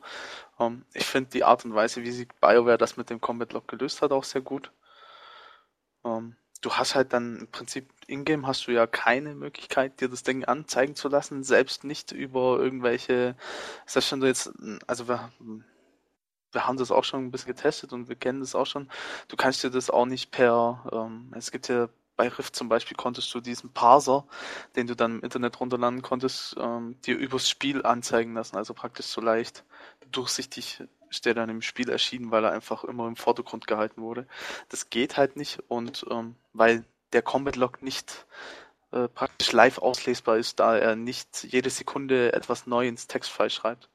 Ähm, ich finde die Art und Weise, wie sie BioWare das mit dem Combat Lock gelöst hat, auch sehr gut. Ähm, du hast halt dann im Prinzip in-game hast du ja keine Möglichkeit, dir das Ding anzeigen zu lassen, selbst nicht über irgendwelche, selbst wenn du jetzt, also wir, haben das auch schon ein bisschen getestet und wir kennen das auch schon. Du kannst dir das auch nicht per, ähm, es gibt ja bei Rift zum Beispiel konntest du diesen Parser, den du dann im Internet runterladen konntest, ähm, dir übers Spiel anzeigen lassen. Also praktisch so leicht durchsichtig ist der dann im Spiel erschienen, weil er einfach immer im Vordergrund gehalten wurde. Das geht halt nicht und ähm, weil der Combat Log nicht äh, praktisch live auslesbar ist, da er nicht jede Sekunde etwas neu ins Textfile schreibt.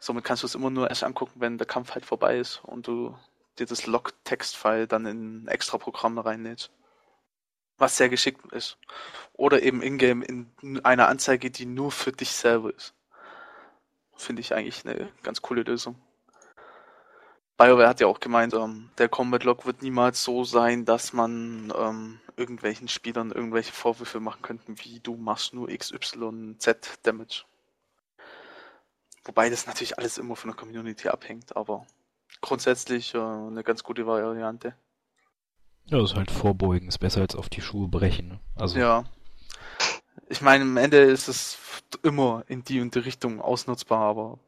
Somit kannst du es immer nur erst angucken, wenn der Kampf halt vorbei ist und du dir das Log-Text-File dann in extra Programm reinlädst. Was sehr geschickt ist. Oder eben in-game in einer Anzeige, die nur für dich selber ist. Finde ich eigentlich eine ganz coole Lösung. BioWare hat ja auch gemeint, ähm, der Combat Log wird niemals so sein, dass man ähm, irgendwelchen Spielern irgendwelche Vorwürfe machen könnte, wie du machst nur XYZ Damage. Wobei das natürlich alles immer von der Community abhängt, aber grundsätzlich äh, eine ganz gute Variante. Ja, das ist halt vorbeugen, ist besser als auf die Schuhe brechen. Ne? Also ja, ich meine, am Ende ist es immer in die und die Richtung ausnutzbar, aber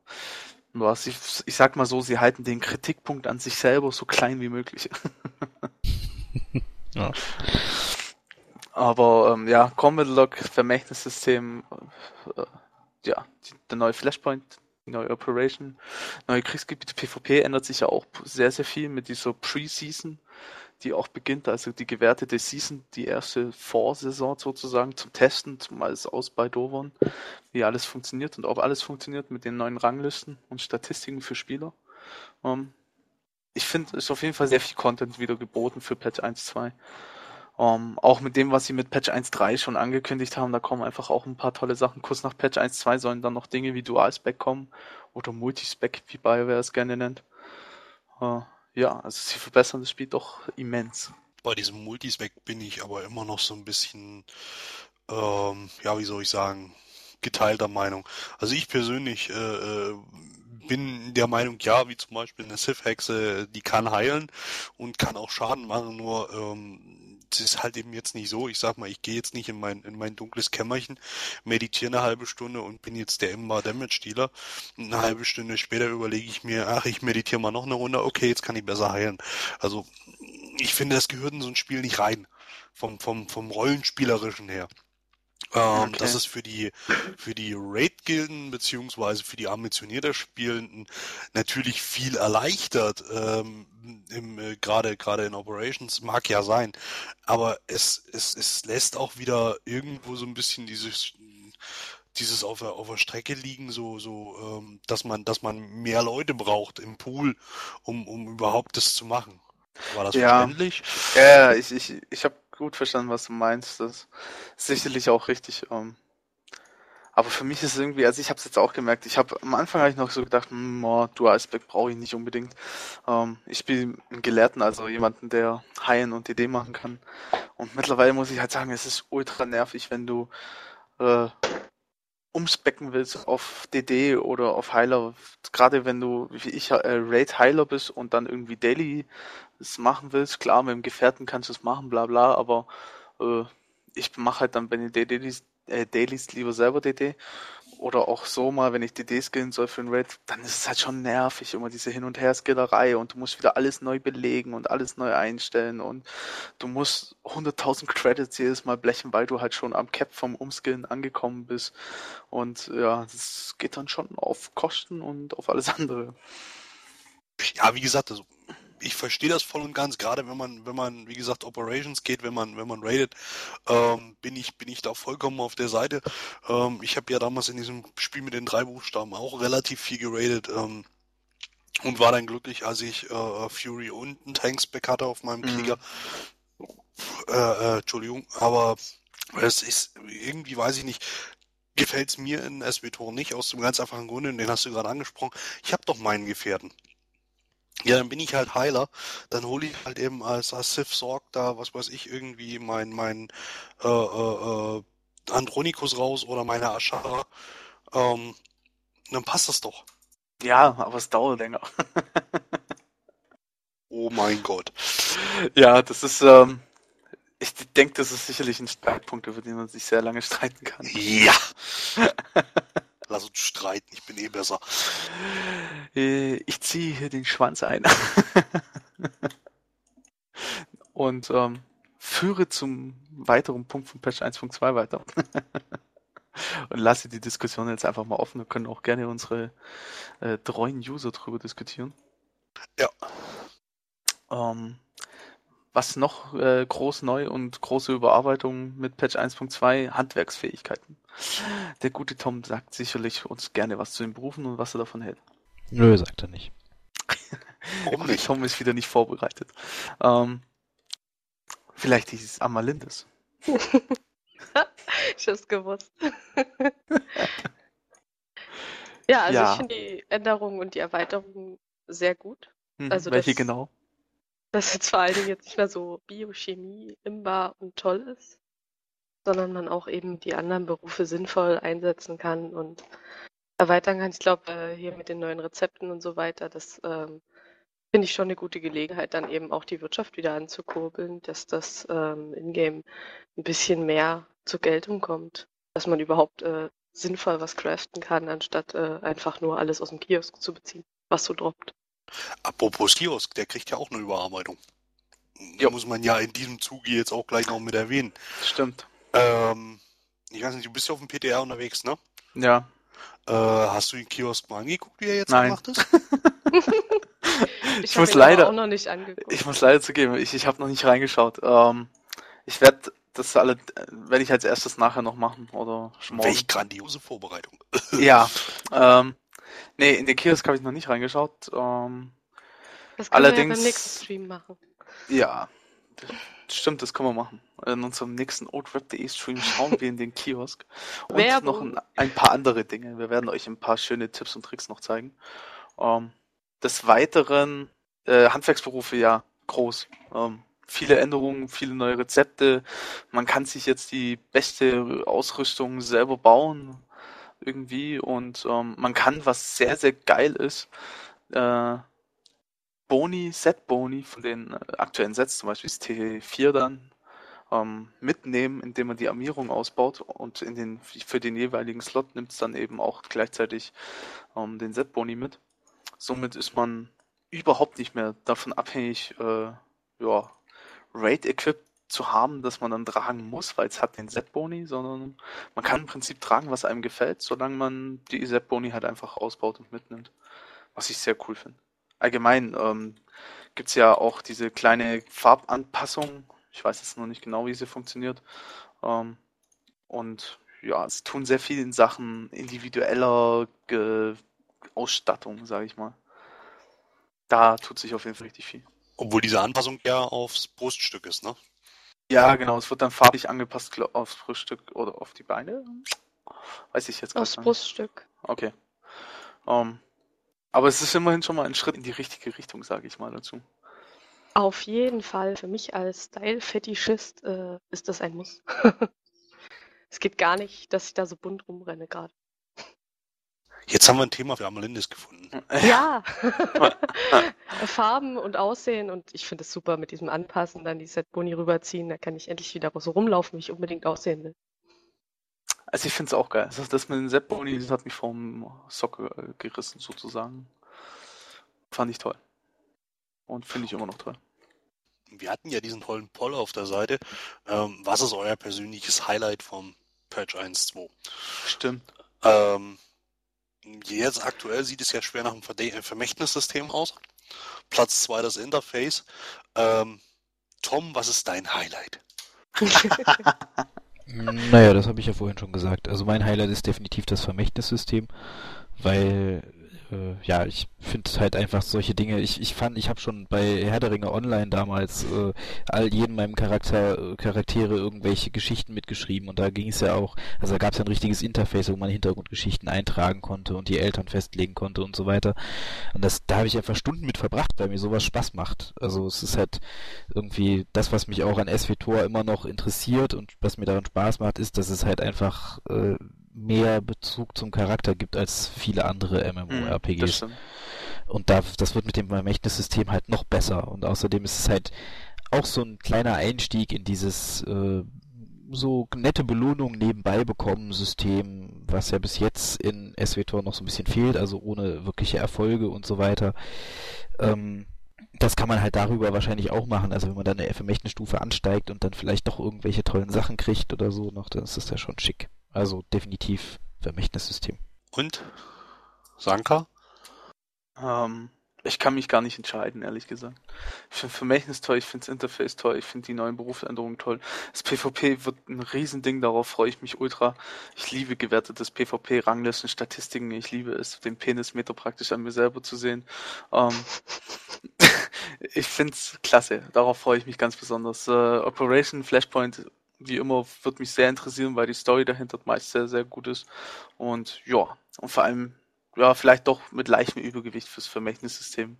was ich, ich sag mal so, sie halten den Kritikpunkt an sich selber so klein wie möglich. <laughs> ja. Aber ähm, ja, Combat Log Vermächtnissystem, äh, ja, der neue Flashpoint, die neue Operation, neue Kriegsgebiete, PvP ändert sich ja auch sehr, sehr viel mit dieser Preseason die auch beginnt, also die gewertete Season, die erste Vorsaison sozusagen zum Testen, zum alles aus bei Dovon, wie alles funktioniert und ob alles funktioniert mit den neuen Ranglisten und Statistiken für Spieler. Um, ähm, ich finde, es ist auf jeden Fall sehr viel Content wieder geboten für Patch 1.2. Um, ähm, auch mit dem, was sie mit Patch 1.3 schon angekündigt haben, da kommen einfach auch ein paar tolle Sachen. Kurz nach Patch 1.2 sollen dann noch Dinge wie Dual-Spec kommen oder Multispec, wie BioWare es gerne nennt. Uh, ja, also sie verbessern das Spiel doch immens. Bei diesem Multispec bin ich aber immer noch so ein bisschen, ähm, ja, wie soll ich sagen, geteilter Meinung. Also ich persönlich äh, äh bin der Meinung, ja, wie zum Beispiel eine Sith-Hexe, die kann heilen und kann auch Schaden machen, nur ähm, ist halt eben jetzt nicht so. Ich sag mal, ich gehe jetzt nicht in mein, in mein dunkles Kämmerchen, meditiere eine halbe Stunde und bin jetzt der Ember Damage Dealer. Eine halbe Stunde später überlege ich mir, ach, ich meditiere mal noch eine Runde, okay, jetzt kann ich besser heilen. Also ich finde, das gehört in so ein Spiel nicht rein. Vom, vom, vom Rollenspielerischen her. Ähm, okay. Das ist für die, für die Raid-Gilden beziehungsweise für die ambitionierter Spielenden natürlich viel erleichtert, ähm, im, äh, gerade, gerade in Operations, mag ja sein. Aber es, es, es lässt auch wieder irgendwo so ein bisschen dieses, dieses auf der, auf der Strecke liegen, so, so, ähm, dass man, dass man mehr Leute braucht im Pool, um, um überhaupt das zu machen. War das ja. verständlich? Ja, ich, ich, ich habe gut verstanden, was du meinst. Das ist sicherlich auch richtig. Ähm, aber für mich ist es irgendwie, also ich habe es jetzt auch gemerkt, ich habe am Anfang habe ich noch so gedacht, hm, oh, Dual-Spec brauche ich nicht unbedingt. Ähm, ich bin ein Gelehrten, also jemanden, der Heilen und DD machen kann. Und mittlerweile muss ich halt sagen, es ist ultra nervig, wenn du äh, umspecken willst auf DD oder auf Heiler, gerade wenn du, wie ich, äh, Raid Heiler bist und dann irgendwie Daily es machen willst, klar, mit dem Gefährten kannst du es machen, bla bla, aber äh, ich mache halt dann bei den DDs, äh, Dailies lieber selber DD oder auch so mal, wenn ich DD skillen soll für ein Raid, dann ist es halt schon nervig, immer diese Hin- und Her-Skillerei und du musst wieder alles neu belegen und alles neu einstellen und du musst 100.000 Credits jedes Mal blechen, weil du halt schon am Cap vom Umskillen angekommen bist und ja, das geht dann schon auf Kosten und auf alles andere. Ja, wie gesagt, also ich verstehe das voll und ganz, gerade wenn man, wenn man, wie gesagt, Operations geht, wenn man, wenn man raidet, ähm, bin ich, bin ich da vollkommen auf der Seite. Ähm, ich habe ja damals in diesem Spiel mit den drei Buchstaben auch relativ viel geradet ähm, und war dann glücklich, als ich äh, Fury und einen Tanksback hatte auf meinem Krieger. Äh, äh, Entschuldigung, aber es ist irgendwie, weiß ich nicht, gefällt es mir in SWTOR nicht, aus dem ganz einfachen Grunde, den hast du gerade angesprochen. Ich habe doch meinen Gefährten. Ja, dann bin ich halt Heiler. Dann hole ich halt eben als, als Sith Sorg da, was weiß ich, irgendwie mein, mein äh, äh, äh, Andronikus raus oder meine Ashara. Ähm, dann passt das doch. Ja, aber es dauert länger. <laughs> oh mein Gott. Ja, das ist, ähm, ich denke, das ist sicherlich ein Streitpunkt, über den man sich sehr lange streiten kann. Ja. <laughs> Lass uns streiten, ich bin eh besser. Äh, ich ziehe hier den Schwanz ein. <laughs> Und ähm, führe zum weiteren Punkt von Patch 1.2 weiter. <laughs> Und lasse die Diskussion jetzt einfach mal offen. Wir können auch gerne unsere äh, treuen User drüber diskutieren. Ja. Ähm, was noch äh, groß neu und große Überarbeitung mit Patch 1.2? Handwerksfähigkeiten. Der gute Tom sagt sicherlich uns gerne was zu den Berufen und was er davon hält. Nö, sagt er nicht. Warum nicht? Tom ist wieder nicht vorbereitet. Ähm, vielleicht dieses Amalindes. <laughs> ich hab's gewusst. <laughs> ja, also ja. ich finde die Änderungen und die Erweiterungen sehr gut. Hm, also welche das, genau? Dass jetzt vor allen Dingen jetzt nicht mehr so Biochemie imbar und toll ist, sondern man auch eben die anderen Berufe sinnvoll einsetzen kann und erweitern kann. Ich glaube, äh, hier mit den neuen Rezepten und so weiter, das ähm, finde ich schon eine gute Gelegenheit, dann eben auch die Wirtschaft wieder anzukurbeln, dass das ähm, Ingame ein bisschen mehr zur Geltung kommt, dass man überhaupt äh, sinnvoll was craften kann, anstatt äh, einfach nur alles aus dem Kiosk zu beziehen, was so droppt. Apropos Kiosk, der kriegt ja auch eine Überarbeitung. Ja. Muss man ja in diesem Zuge jetzt auch gleich noch mit erwähnen. Stimmt. Ähm, ich weiß nicht, du bist ja auf dem PTR unterwegs, ne? Ja. Äh, hast du den Kiosk mal angeguckt, wie er jetzt Nein. gemacht ist? <laughs> ich, ich muss leider auch noch nicht angeguckt. Ich muss leider zugeben, ich, ich habe noch nicht reingeschaut. Ähm, ich werde das alle, werde ich als erstes nachher noch machen oder schon Welch grandiose Vorbereitung. ja. <laughs> Ähm, nee, in den Kiosk habe ich noch nicht reingeschaut. Ähm, das können allerdings, wir ja beim nächsten Stream machen. Ja, Stimmt, das können wir machen. In unserem nächsten oldweb.de Stream schauen wir in den Kiosk. <laughs> Und Werbung. noch ein, ein, paar andere Dinge. Wir werden euch ein paar schöne Tipps und Tricks noch zeigen. Ähm, des Weiteren, äh, Handwerksberufe, ja, groß. Ähm, viele Änderungen, viele neue Rezepte. Man kann sich jetzt die beste Ausrüstung selber bauen. Irgendwie. Und ähm, man kann, was sehr, sehr geil ist, äh, Boni, Set-Boni von den äh, aktuellen Sets, zum Beispiel das T4 dann, ähm, mitnehmen, indem man die Armierung ausbaut und in den, für den jeweiligen Slot nimmt es dann eben auch gleichzeitig ähm, den Set-Boni mit. Somit ist man überhaupt nicht mehr davon abhängig, äh, ja, Raid-Equip zu haben, dass man dann tragen muss, weil es hat den Set-Boni, sondern man kann im Prinzip tragen, was einem gefällt, solange man die Set-Boni halt einfach ausbaut und mitnimmt. Was ich sehr cool finde allgemein ähm, gibt es ja auch diese kleine Farbanpassung. Ich weiß jetzt noch nicht genau, wie sie funktioniert. Ähm, und ja, es tun sehr viel in Sachen individueller Ge Ausstattung, sage ich mal. Da tut sich auf jeden Fall richtig viel. Obwohl diese Anpassung ja aufs Bruststück ist, ne? Ja, genau. Es wird dann farblich angepasst aufs Bruststück oder auf die Beine. Weiß ich jetzt gar nicht. Aufs Bruststück. Okay. Um, ähm, aber es ist immerhin schon mal ein Schritt in die richtige Richtung, sage ich mal dazu. Auf jeden Fall. Für mich als Style-Fetischist äh, ist das ein Muss. <laughs> es geht gar nicht, dass ich da so bunt rumrenne gerade. Jetzt haben wir ein Thema für Amalindis gefunden. Ja. <laughs> Farben und Aussehen und ich finde es super mit diesem Anpassen, dann die Set Boni rüberziehen. Da kann ich endlich wieder so rumlaufen, wie ich unbedingt aussehen will. Also ich finde es auch geil. Das, das mit den Sepp-Boni, das hat mich vom Socke äh, gerissen sozusagen. Fand ich toll. Und finde ich immer noch toll. Wir hatten ja diesen tollen Poll auf der Seite. Ähm, was ist euer persönliches Highlight vom Patch 1.2? Stimmt. Ähm, jetzt aktuell sieht es ja schwer nach einem Verde Vermächtnissystem aus. Platz zwei das Interface. Ähm, Tom, was ist dein Highlight? <laughs> naja, das habe ich ja vorhin schon gesagt. Also mein Highlight ist definitiv das Vermächtnissystem, weil äh, ja, ich finde halt einfach solche Dinge. Ich, ich fand, ich habe schon bei Herr der Ringe Online damals äh, all jedem meinem Charakter, Charaktere irgendwelche Geschichten mitgeschrieben und da ging es ja auch, also da gab es ja ein richtiges Interface, wo man Hintergrundgeschichten eintragen konnte und die Eltern festlegen konnte und so weiter. Und das, da habe ich einfach Stunden mit verbracht, weil mir sowas Spaß macht. Also es ist halt irgendwie das, was mich auch an SWTOR immer noch interessiert und was mir daran Spaß macht, ist, dass es halt einfach äh, mehr Bezug zum Charakter gibt als viele andere MMORPGs. Mhm, und da, das wird mit dem Vermächtnissystem halt noch besser. Und außerdem ist es halt auch so ein kleiner Einstieg in dieses äh, so nette Belohnung nebenbei bekommen System, was ja bis jetzt in SWTOR noch so ein bisschen fehlt, also ohne wirkliche Erfolge und so weiter. Ähm, das kann man halt darüber wahrscheinlich auch machen. Also wenn man dann eine Vermächtnisstufe ansteigt und dann vielleicht doch irgendwelche tollen Sachen kriegt oder so noch, dann ist das ja schon schick. Also definitiv Vermächtnissystem. Und? Sanka? Ähm, ich kann mich gar nicht entscheiden, ehrlich gesagt. Ich finde Vermächtnis toll, ich finde das Interface toll, ich finde die neuen Berufsänderungen toll. Das PvP wird ein Riesending, darauf freue ich mich ultra. Ich liebe gewertetes PvP, Ranglisten, Statistiken, ich liebe es, den Penismeter praktisch an mir selber zu sehen. Ähm, <laughs> ich finde es klasse, darauf freue ich mich ganz besonders. Äh, Operation Flashpoint wie immer, wird mich sehr interessieren, weil die Story dahinter meist sehr, sehr gut ist. Und ja, und vor allem, ja, vielleicht doch mit leichtem Übergewicht fürs Vermächtnissystem.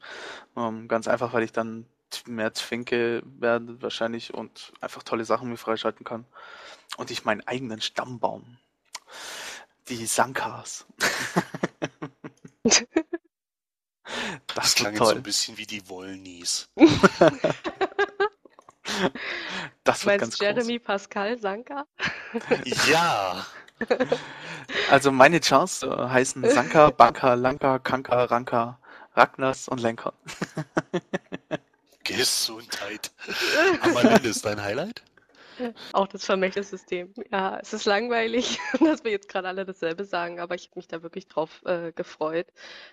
Ähm, ganz einfach, weil ich dann mehr Zwinke werde wahrscheinlich und einfach tolle Sachen mir freischalten kann. Und ich meinen eigenen Stammbaum. Die Sankas. das, das klang jetzt so ein bisschen wie die Wollnies. <laughs> <laughs> Das wird ganz Jeremy groß. Pascal Sanka? Ja. <laughs> Also meine Chars äh, heißen Sanka, Banka, Lanka, Kanka, Ranka, Ragnars und Lenker. Gesundheit. Amalinde ist dein Highlight? <laughs> Auch das Vermächtnissystem. Ja, es ist langweilig, <laughs> dass wir jetzt gerade alle dasselbe sagen, aber ich habe mich da wirklich drauf äh, gefreut,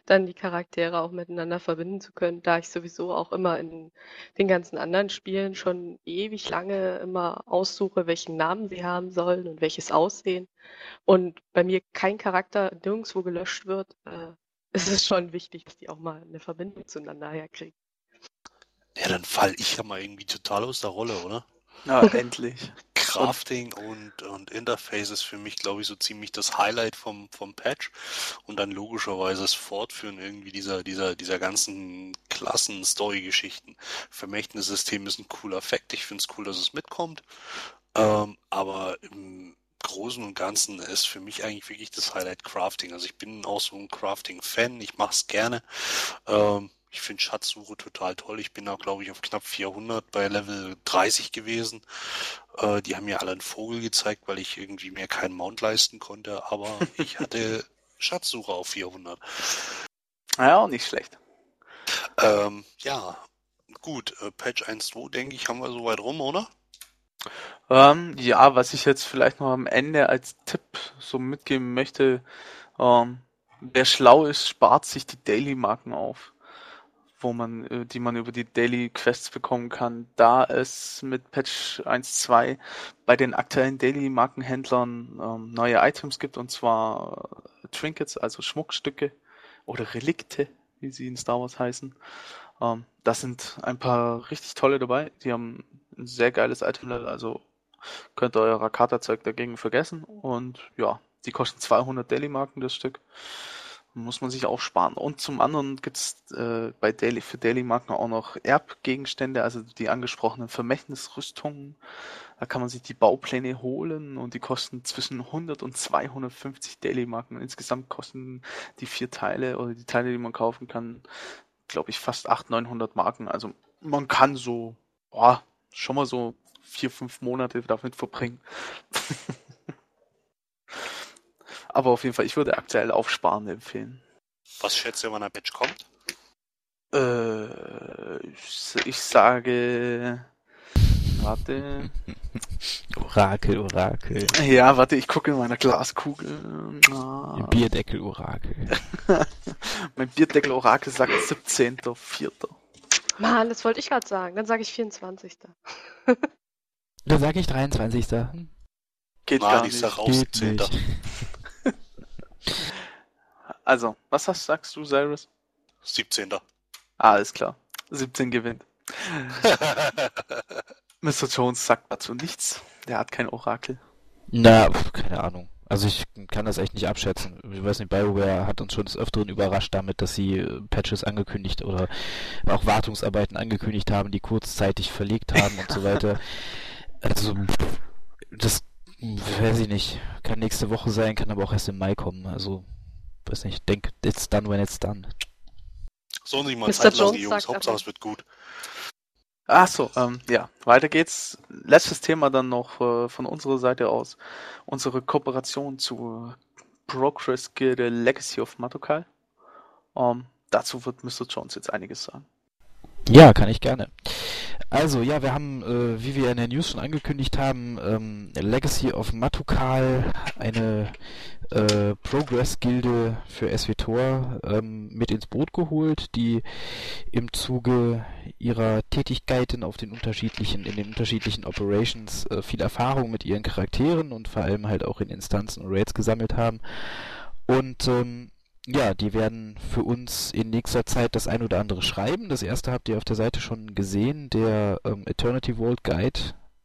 dann die Charaktere auch miteinander verbinden zu können, da ich sowieso auch immer in den ganzen anderen Spielen schon ewig lange immer aussuche, welchen Namen sie haben sollen und welches Aussehen. Und bei mir kein Charakter nirgendwo gelöscht wird, äh, <laughs> ist es schon wichtig, dass die auch mal eine Verbindung zueinander herkriegen. Ja, dann fall ich ja mal irgendwie total aus der Rolle, oder? Ja, <laughs> endlich. Crafting und, und Interface ist für mich, glaube ich, so ziemlich das Highlight vom, vom Patch. Und dann logischerweise das Fortführen irgendwie dieser, dieser, dieser ganzen Klassen-Story-Geschichten. Vermächtnissystem ist ein cooler Fakt. Ich finde es cool, dass es mitkommt. Ähm, aber im Großen und Ganzen ist für mich eigentlich wirklich das Highlight Crafting. Also ich bin auch so ein Crafting-Fan. Ich mache es gerne. Ähm, ich finde Schatzsuche total toll. Ich bin auch, glaube ich, auf knapp 400 bei Level 30 gewesen. Äh, die haben mir alle einen Vogel gezeigt, weil ich irgendwie mir keinen Mount leisten konnte. Aber <laughs> ich hatte Schatzsuche auf 400. Ja, auch nicht schlecht. Ähm, ja, gut. Äh, Patch 1.2, denke ich, haben wir soweit rum, oder? Ähm, ja, was ich jetzt vielleicht noch am Ende als Tipp so mitgeben möchte, ähm, wer schlau ist, spart sich die Daily-Marken auf wo man, äh, die man über die Daily Quests bekommen kann, da es mit Patch 1.2 bei den aktuellen Daily Markenhändlern ähm, neue Items gibt und zwar äh, Trinkets, also Schmuckstücke oder Relikte, wie sie in Star Wars heißen. Ähm, das sind ein paar richtig tolle dabei. Die haben ein sehr geiles Item, also könnt ihr euer Rakata-Zeug dagegen vergessen und ja, die kosten 200 Daily Marken das Stück muss man sich auch sparen. Und zum anderen gibt's äh, bei Daily, für Daily-Marken auch noch Erbgegenstände, also die angesprochenen Vermächtnisrüstungen. Da kann man sich die Baupläne holen und die kosten zwischen 100 und 250 Daily-Marken. Insgesamt kosten die vier Teile oder die Teile, die man kaufen kann, glaube ich, fast 800, 900 Marken. Also man kann so, boah, schon mal so vier, fünf Monate damit verbringen. <laughs> Aber auf jeden Fall, ich würde aktuell Aufsparen empfehlen. Was schätzt ihr, wann der Patch kommt? Äh, ich, ich sage Warte. <laughs> Orakel, Orakel. Ja, warte, ich gucke in meiner Glaskugel. Ah. Bierdeckel-Orakel. <laughs> mein Bierdeckel-Orakel sagt 17.04. Mann, das wollte ich gerade sagen. Dann sage ich 24. Da sage ich 23. Geht Ah, gar ich nicht. sag auch Geht 17. Also, was hast, sagst du, Cyrus? 17. Ah, alles klar. 17 gewinnt. <laughs> Mr. Jones sagt dazu nichts. Der hat kein Orakel. Na, keine Ahnung. Also ich kann das echt nicht abschätzen. Ich weiß nicht, BioWare hat uns schon des Öfteren überrascht damit, dass sie äh, Patches angekündigt oder auch Wartungsarbeiten angekündigt haben, die kurzzeitig verlegt haben und so weiter. <laughs> Also, das weiß ich nicht. Kann nächste Woche sein, kann aber auch erst im Mai kommen. Also, weiß nicht, denk, it's done when it's done. Sollen sich mal Mr. Zeit lassen, Jones die Jungs. Hauptsache es wird gut. Ach so, ähm, ja, weiter geht's. Letztes Thema dann noch äh, von unserer Seite aus. Unsere Kooperation zu Progress Gilde Legacy of Matokal. Ähm, dazu wird Mr. Jones jetzt einiges sagen. Ja, kann ich gerne. Also, ja, wir haben, äh, wie wir in der News schon angekündigt haben, ähm, Legacy of Matukal, eine äh, Progress-Gilde für SWTOR, ähm, mit ins Boot geholt, die im Zuge ihrer Tätigkeiten auf den unterschiedlichen, in den unterschiedlichen Operations äh, viel Erfahrung mit ihren Charakteren und vor allem halt auch in Instanzen und Raids gesammelt haben. Und ähm, ja, die werden für uns in nächster Zeit das ein oder andere schreiben. Das erste habt ihr auf der Seite schon gesehen, der ähm, Eternity Vault Guide,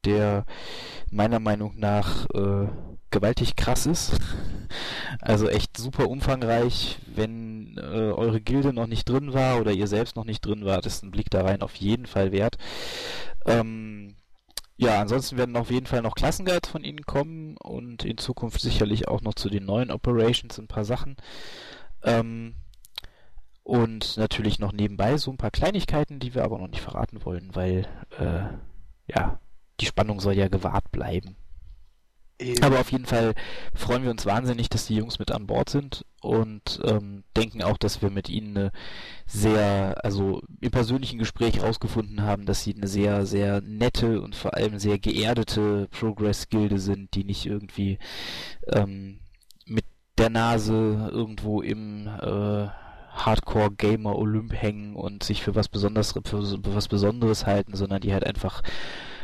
der meiner Meinung nach äh, gewaltig krass ist. <laughs> Also echt super umfangreich. Wenn äh, eure Gilde noch nicht drin war oder ihr selbst noch nicht drin wart, ist ein Blick da rein auf jeden Fall wert. Ähm, ja, ansonsten werden auf jeden Fall noch Klassenguides von ihnen kommen und in Zukunft sicherlich auch noch zu den neuen Operations ein paar Sachen. Ähm, und natürlich noch nebenbei so ein paar Kleinigkeiten, die wir aber noch nicht verraten wollen, weil äh, ja, die Spannung soll ja gewahrt bleiben. Aber auf jeden Fall freuen wir uns wahnsinnig, dass die Jungs mit an Bord sind und ähm, denken auch, dass wir mit ihnen eine sehr, also im persönlichen Gespräch rausgefunden haben, dass sie eine sehr, sehr nette und vor allem sehr geerdete Progress-Gilde sind, die nicht irgendwie ähm, der Nase irgendwo im äh, Hardcore-Gamer-Olymp hängen und sich für was Besonderes, für was Besonderes halten, sondern die halt einfach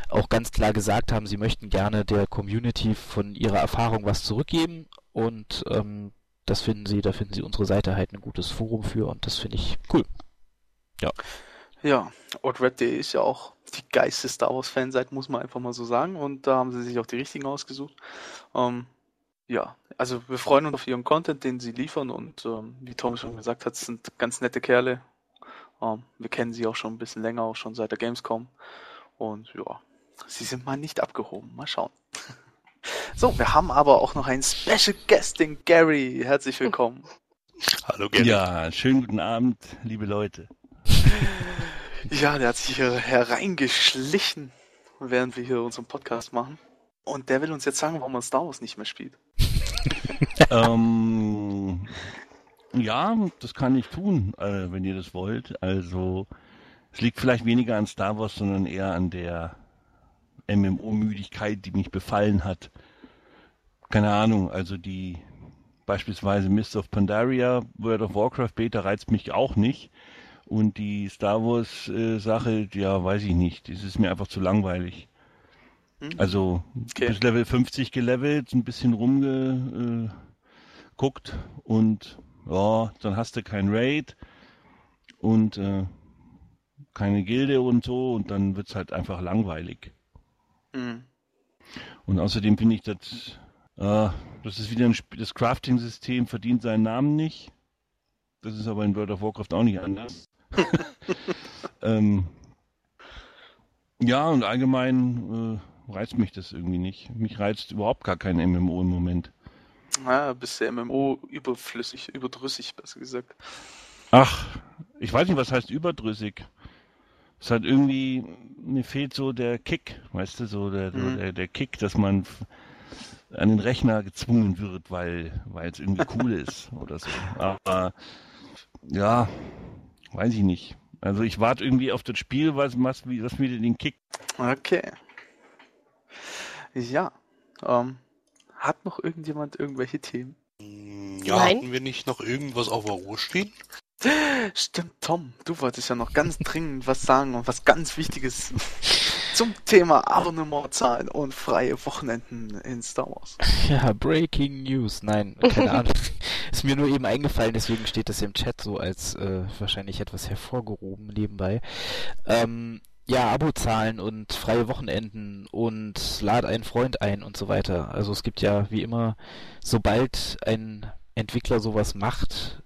auch ganz klar gesagt haben, sie möchten gerne der Community von ihrer Erfahrung was zurückgeben und ähm, das finden sie, da finden sie unsere Seite halt ein gutes Forum für und das finde ich cool. Ja, OutRed.de ist ja auch die geilste Star Wars Fanseite, muss man einfach mal so sagen. Und da haben sie sich auch die richtigen ausgesucht. Ähm, ja, also wir freuen uns auf ihren Content, den sie liefern und ähm, wie Tom schon gesagt hat, sind ganz nette Kerle. Ähm, wir kennen sie auch schon ein bisschen länger, auch schon seit der Gamescom. Und ja, sie sind mal nicht abgehoben. Mal schauen. <laughs> So, wir haben aber auch noch einen Special Guest, den Gary. Herzlich willkommen. Hallo, Gary. Ja, schönen guten Abend, liebe Leute. <laughs> Ja, der hat sich hier hereingeschlichen, während wir hier unseren Podcast machen. Und der will uns jetzt sagen, warum er Star Wars nicht mehr spielt. <laughs> ähm, ja, das kann ich tun, äh, wenn ihr das wollt. Also, es liegt vielleicht weniger an Star Wars, sondern eher an der MMO-Müdigkeit, die mich befallen hat. Keine Ahnung, also die beispielsweise Mist of Pandaria, World of Warcraft Beta reizt mich auch nicht. Und die Star Wars äh, ja, weiß ich nicht. Das ist mir einfach zu langweilig. Hm? Also Okay. bis Level 50 gelevelt, ein bisschen rumgeguckt und ja, dann hast du kein Raid und äh, keine Gilde und so und dann wird's halt einfach langweilig. Hm. Und außerdem finde ich das, äh, das ist wieder ein Sp das Crafting-System verdient seinen Namen nicht. Das ist aber in World of Warcraft auch nicht anders. <laughs> <laughs> ähm, ja, und allgemein äh, reizt mich das irgendwie nicht. Mich reizt überhaupt gar kein MMO im Moment. Ja, bist der MMO überflüssig, überdrüssig, besser gesagt. Ach, ich weiß nicht, was heißt überdrüssig. Es hat irgendwie, mir fehlt so der Kick, weißt du, so der, Mhm. der, der Kick, dass man an den Rechner gezwungen wird, weil weil es irgendwie cool ist oder so. Aber ja, weiß ich nicht. Also ich warte irgendwie auf das Spiel, was, was, was mir den Kick. Okay. Ja. Ähm, hat noch irgendjemand irgendwelche Themen? Ja, Nein. hatten wir nicht noch irgendwas auf der Uhr stehen? Stimmt, Tom, du wolltest ja noch ganz dringend was sagen und was ganz Wichtiges <laughs> zum Thema Abonnementzahlen und freie Wochenenden in Star Wars. Ja, Breaking News. Nein, keine Ahnung. <laughs> Ist mir nur eben eingefallen, deswegen steht das im Chat so als äh, wahrscheinlich etwas hervorgehoben nebenbei. Ähm, ja, Abozahlen und freie Wochenenden und lad einen Freund ein und so weiter. Also es gibt ja wie immer, sobald ein Entwickler sowas macht,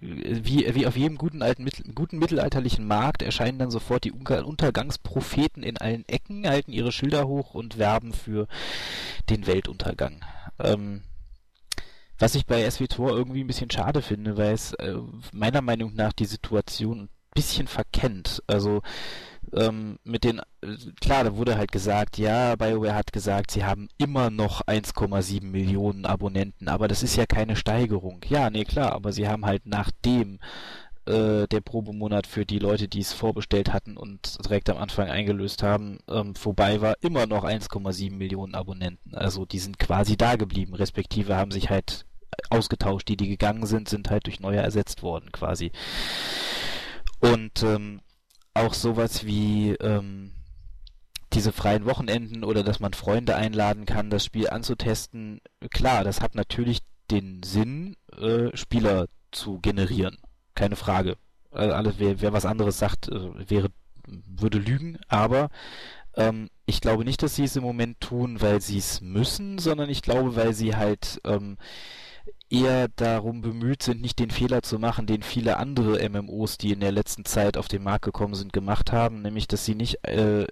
wie, wie auf jedem guten alten guten mittelalterlichen Markt erscheinen dann sofort die Unter Untergangspropheten in allen Ecken, halten ihre Schilder hoch und werben für den Weltuntergang. Ähm, was ich bei SWTOR irgendwie ein bisschen schade finde, weil es äh, meiner Meinung nach die Situation ein bisschen verkennt. Also ähm, mit den, äh, klar, da wurde halt gesagt, ja, BioWare hat gesagt, sie haben immer noch 1,7 Millionen Abonnenten, aber das ist ja keine Steigerung. Ja, nee, klar, aber sie haben halt nachdem äh, der Probemonat für die Leute, die es vorbestellt hatten und direkt am Anfang eingelöst haben, ähm, vorbei war, immer noch 1,7 Millionen Abonnenten. Also die sind quasi da geblieben, respektive haben sich halt ausgetauscht. Die, die gegangen sind, sind halt durch neue ersetzt worden, quasi. Und ähm, auch sowas wie ähm, diese freien Wochenenden oder dass man Freunde einladen kann, das Spiel anzutesten, klar, das hat natürlich den Sinn, äh, Spieler zu generieren. Keine Frage. Also alles, wer, wer was anderes sagt, äh, wäre, würde lügen, aber ähm, ich glaube nicht, dass sie es im Moment tun, weil sie es müssen, sondern ich glaube, weil sie halt ähm, eher darum bemüht sind, nicht den Fehler zu machen, den viele andere MMOs, die in der letzten Zeit auf den Markt gekommen sind, gemacht haben, nämlich dass sie nicht äh,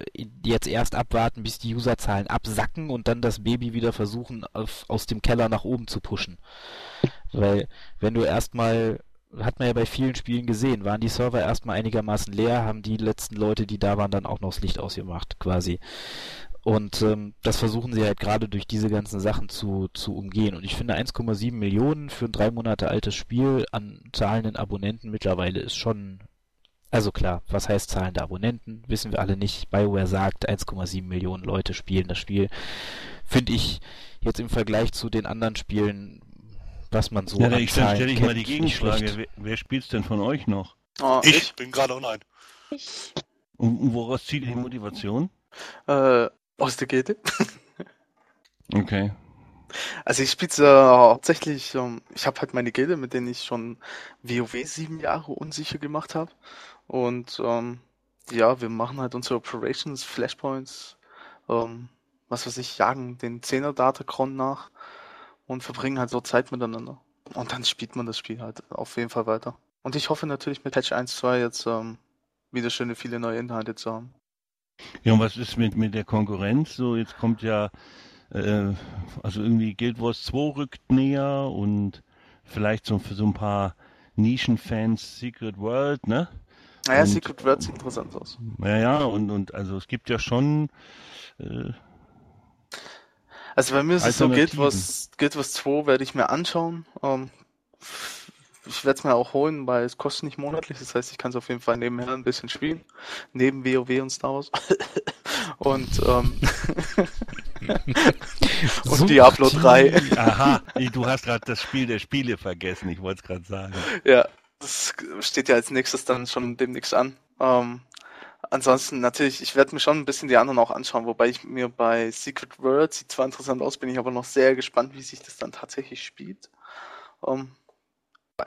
jetzt erst abwarten, bis die Userzahlen absacken und dann das Baby wieder versuchen, auf, aus dem Keller nach oben zu pushen. Weil wenn du erstmal hat man ja bei vielen Spielen gesehen, waren die Server erstmal einigermaßen leer, haben die letzten Leute, die da waren, dann auch noch das Licht ausgemacht, quasi. Und ähm, das versuchen sie halt gerade durch diese ganzen Sachen zu, zu umgehen. Und ich finde 1,7 Millionen für ein drei Monate altes Spiel an zahlenden Abonnenten mittlerweile ist schon. Also klar, was heißt zahlende Abonnenten? Wissen wir alle nicht. BioWare sagt, 1,7 Millionen Leute spielen das Spiel. Finde ich jetzt im Vergleich zu den anderen Spielen, was man so Ja, ich stelle ich mal die Gegenfrage. Wer, wer spielt's denn von euch noch? Oh, Ich bin gerade online. Ich, Und, und woraus zieht ihr die Motivation? Äh, aus der Gilde. <laughs> Okay. Also ich spiele äh, hauptsächlich, ähm, ich habe halt meine Gilde, mit denen ich schon WoW sieben Jahre unsicher gemacht habe. Und ähm, ja, wir machen halt unsere Operations, Flashpoints, ähm, was weiß ich, jagen den 10er Datacron nach und verbringen halt so Zeit miteinander. Und dann spielt man das Spiel halt auf jeden Fall weiter. Und ich hoffe natürlich mit Patch 1.2 jetzt ähm, wieder schöne viele neue Inhalte zu haben. Ja, und was ist mit, mit der Konkurrenz? So, jetzt kommt ja, äh, also irgendwie Guild Wars 2 rückt näher und vielleicht so für so ein paar Nischenfans Secret World, ne? Naja, Und- Secret World sieht interessant aus. Ja, ja, und, und also es gibt ja schon, äh, Also bei mir ist es so, Guild. Wars, Guild Wars 2 werde ich mir anschauen. Ähm, ich werde es mir auch holen, weil es kostet nicht monatlich. Das heißt, ich kann es auf jeden Fall nebenher ein bisschen spielen. Neben WoW und Star Wars. <laughs> und ähm, <laughs> und Diablo 3. aha, du hast gerade das Spiel der Spiele vergessen, ich wollte es gerade sagen. Ja, das steht ja als nächstes dann schon demnächst an. Ähm, ansonsten natürlich, ich werde mir schon ein bisschen die anderen auch anschauen, wobei ich mir bei Secret World, sieht zwar interessant aus, bin ich aber noch sehr gespannt, wie sich das dann tatsächlich spielt. Ähm,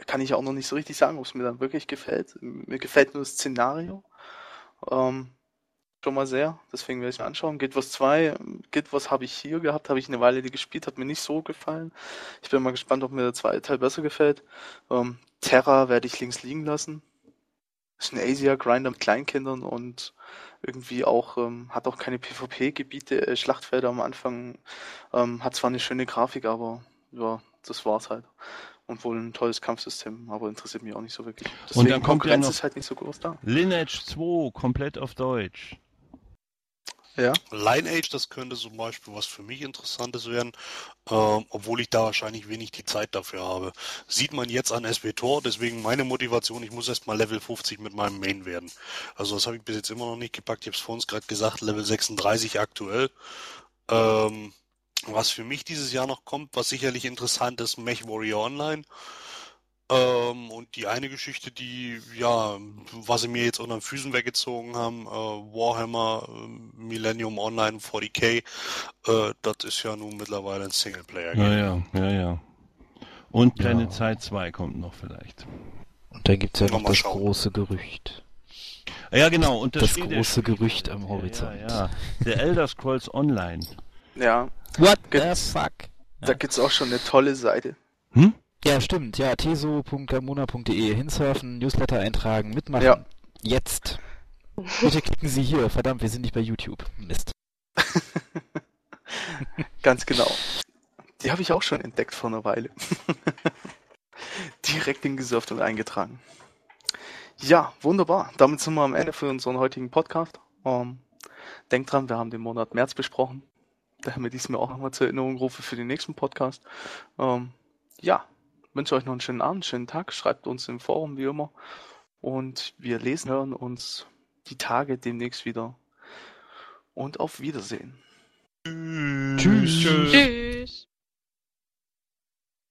kann ich auch noch nicht so richtig sagen, ob es mir dann wirklich gefällt. Mir gefällt nur das Szenario. Ähm, schon mal sehr, deswegen werde ich mir anschauen. Guild Wars 2, Guild Wars habe ich hier gehabt, habe ich eine Weile gespielt, hat mir nicht so gefallen. Ich bin mal gespannt, ob mir der zweite Teil besser gefällt. Ähm, Terra werde ich links liegen lassen. Ist ein Asia-Grinder mit Kleinkindern und irgendwie auch, ähm, hat auch keine PvP-Gebiete, äh, Schlachtfelder am Anfang. Ähm, hat zwar eine schöne Grafik, aber ja, das war's halt. Und wohl ein tolles Kampfsystem, aber interessiert mich auch nicht so wirklich. Deswegen dann kommt ja Konkurrenz noch- ist halt nicht so groß da. Lineage 2, komplett auf Deutsch. Ja. Lineage, das könnte zum Beispiel was für mich Interessantes werden, ähm, obwohl ich da wahrscheinlich wenig die Zeit dafür habe. Sieht man jetzt an SWTOR, deswegen meine Motivation, ich muss erst mal Level 50 mit meinem Main werden. Also das habe ich bis jetzt immer noch nicht gepackt, ich habe es vor uns gerade gesagt, Level 36 aktuell. Ähm, was für mich dieses Jahr noch kommt, was sicherlich interessant ist, Mech Warrior Online. Ähm, und die eine Geschichte, die, ja, was sie mir jetzt unter den Füßen weggezogen haben, äh, Warhammer äh, Millennium Online 40k, äh, das ist ja nun mittlerweile ein Singleplayer. Ja, ja, ja, ja. Und Planet ja. Side 2 kommt noch vielleicht. Und dann gibt es ja noch das schauen. große Gerücht. Ja, genau. Und das, das große Gerücht am Horizont. Ja, ja. Der Elder Scrolls Online. Ja. What the fuck? Da gibt's auch schon eine tolle Seite. Hm? Ja, stimmt. Ja, teso.gamona.de hinsurfen, Newsletter eintragen, mitmachen. Ja. Jetzt. Bitte klicken Sie hier. Verdammt, wir sind nicht bei YouTube. Mist. <laughs> Ganz genau. Die habe ich auch schon entdeckt vor einer Weile. <laughs> Direkt hingesurft und eingetragen. Ja, wunderbar. Damit sind wir am Ende für unseren heutigen Podcast. Um, ähm, denkt dran, wir haben den Monat März besprochen. Damit ich es mir auch nochmal zur Erinnerung rufe für den nächsten Podcast. Um, ähm, ja, wünsche euch noch einen schönen Abend, schönen Tag. Schreibt uns im Forum wie immer. Und wir lesen, hören uns die Tage demnächst wieder. Und auf Wiedersehen. Tschüss. Tschüss. Tschüss.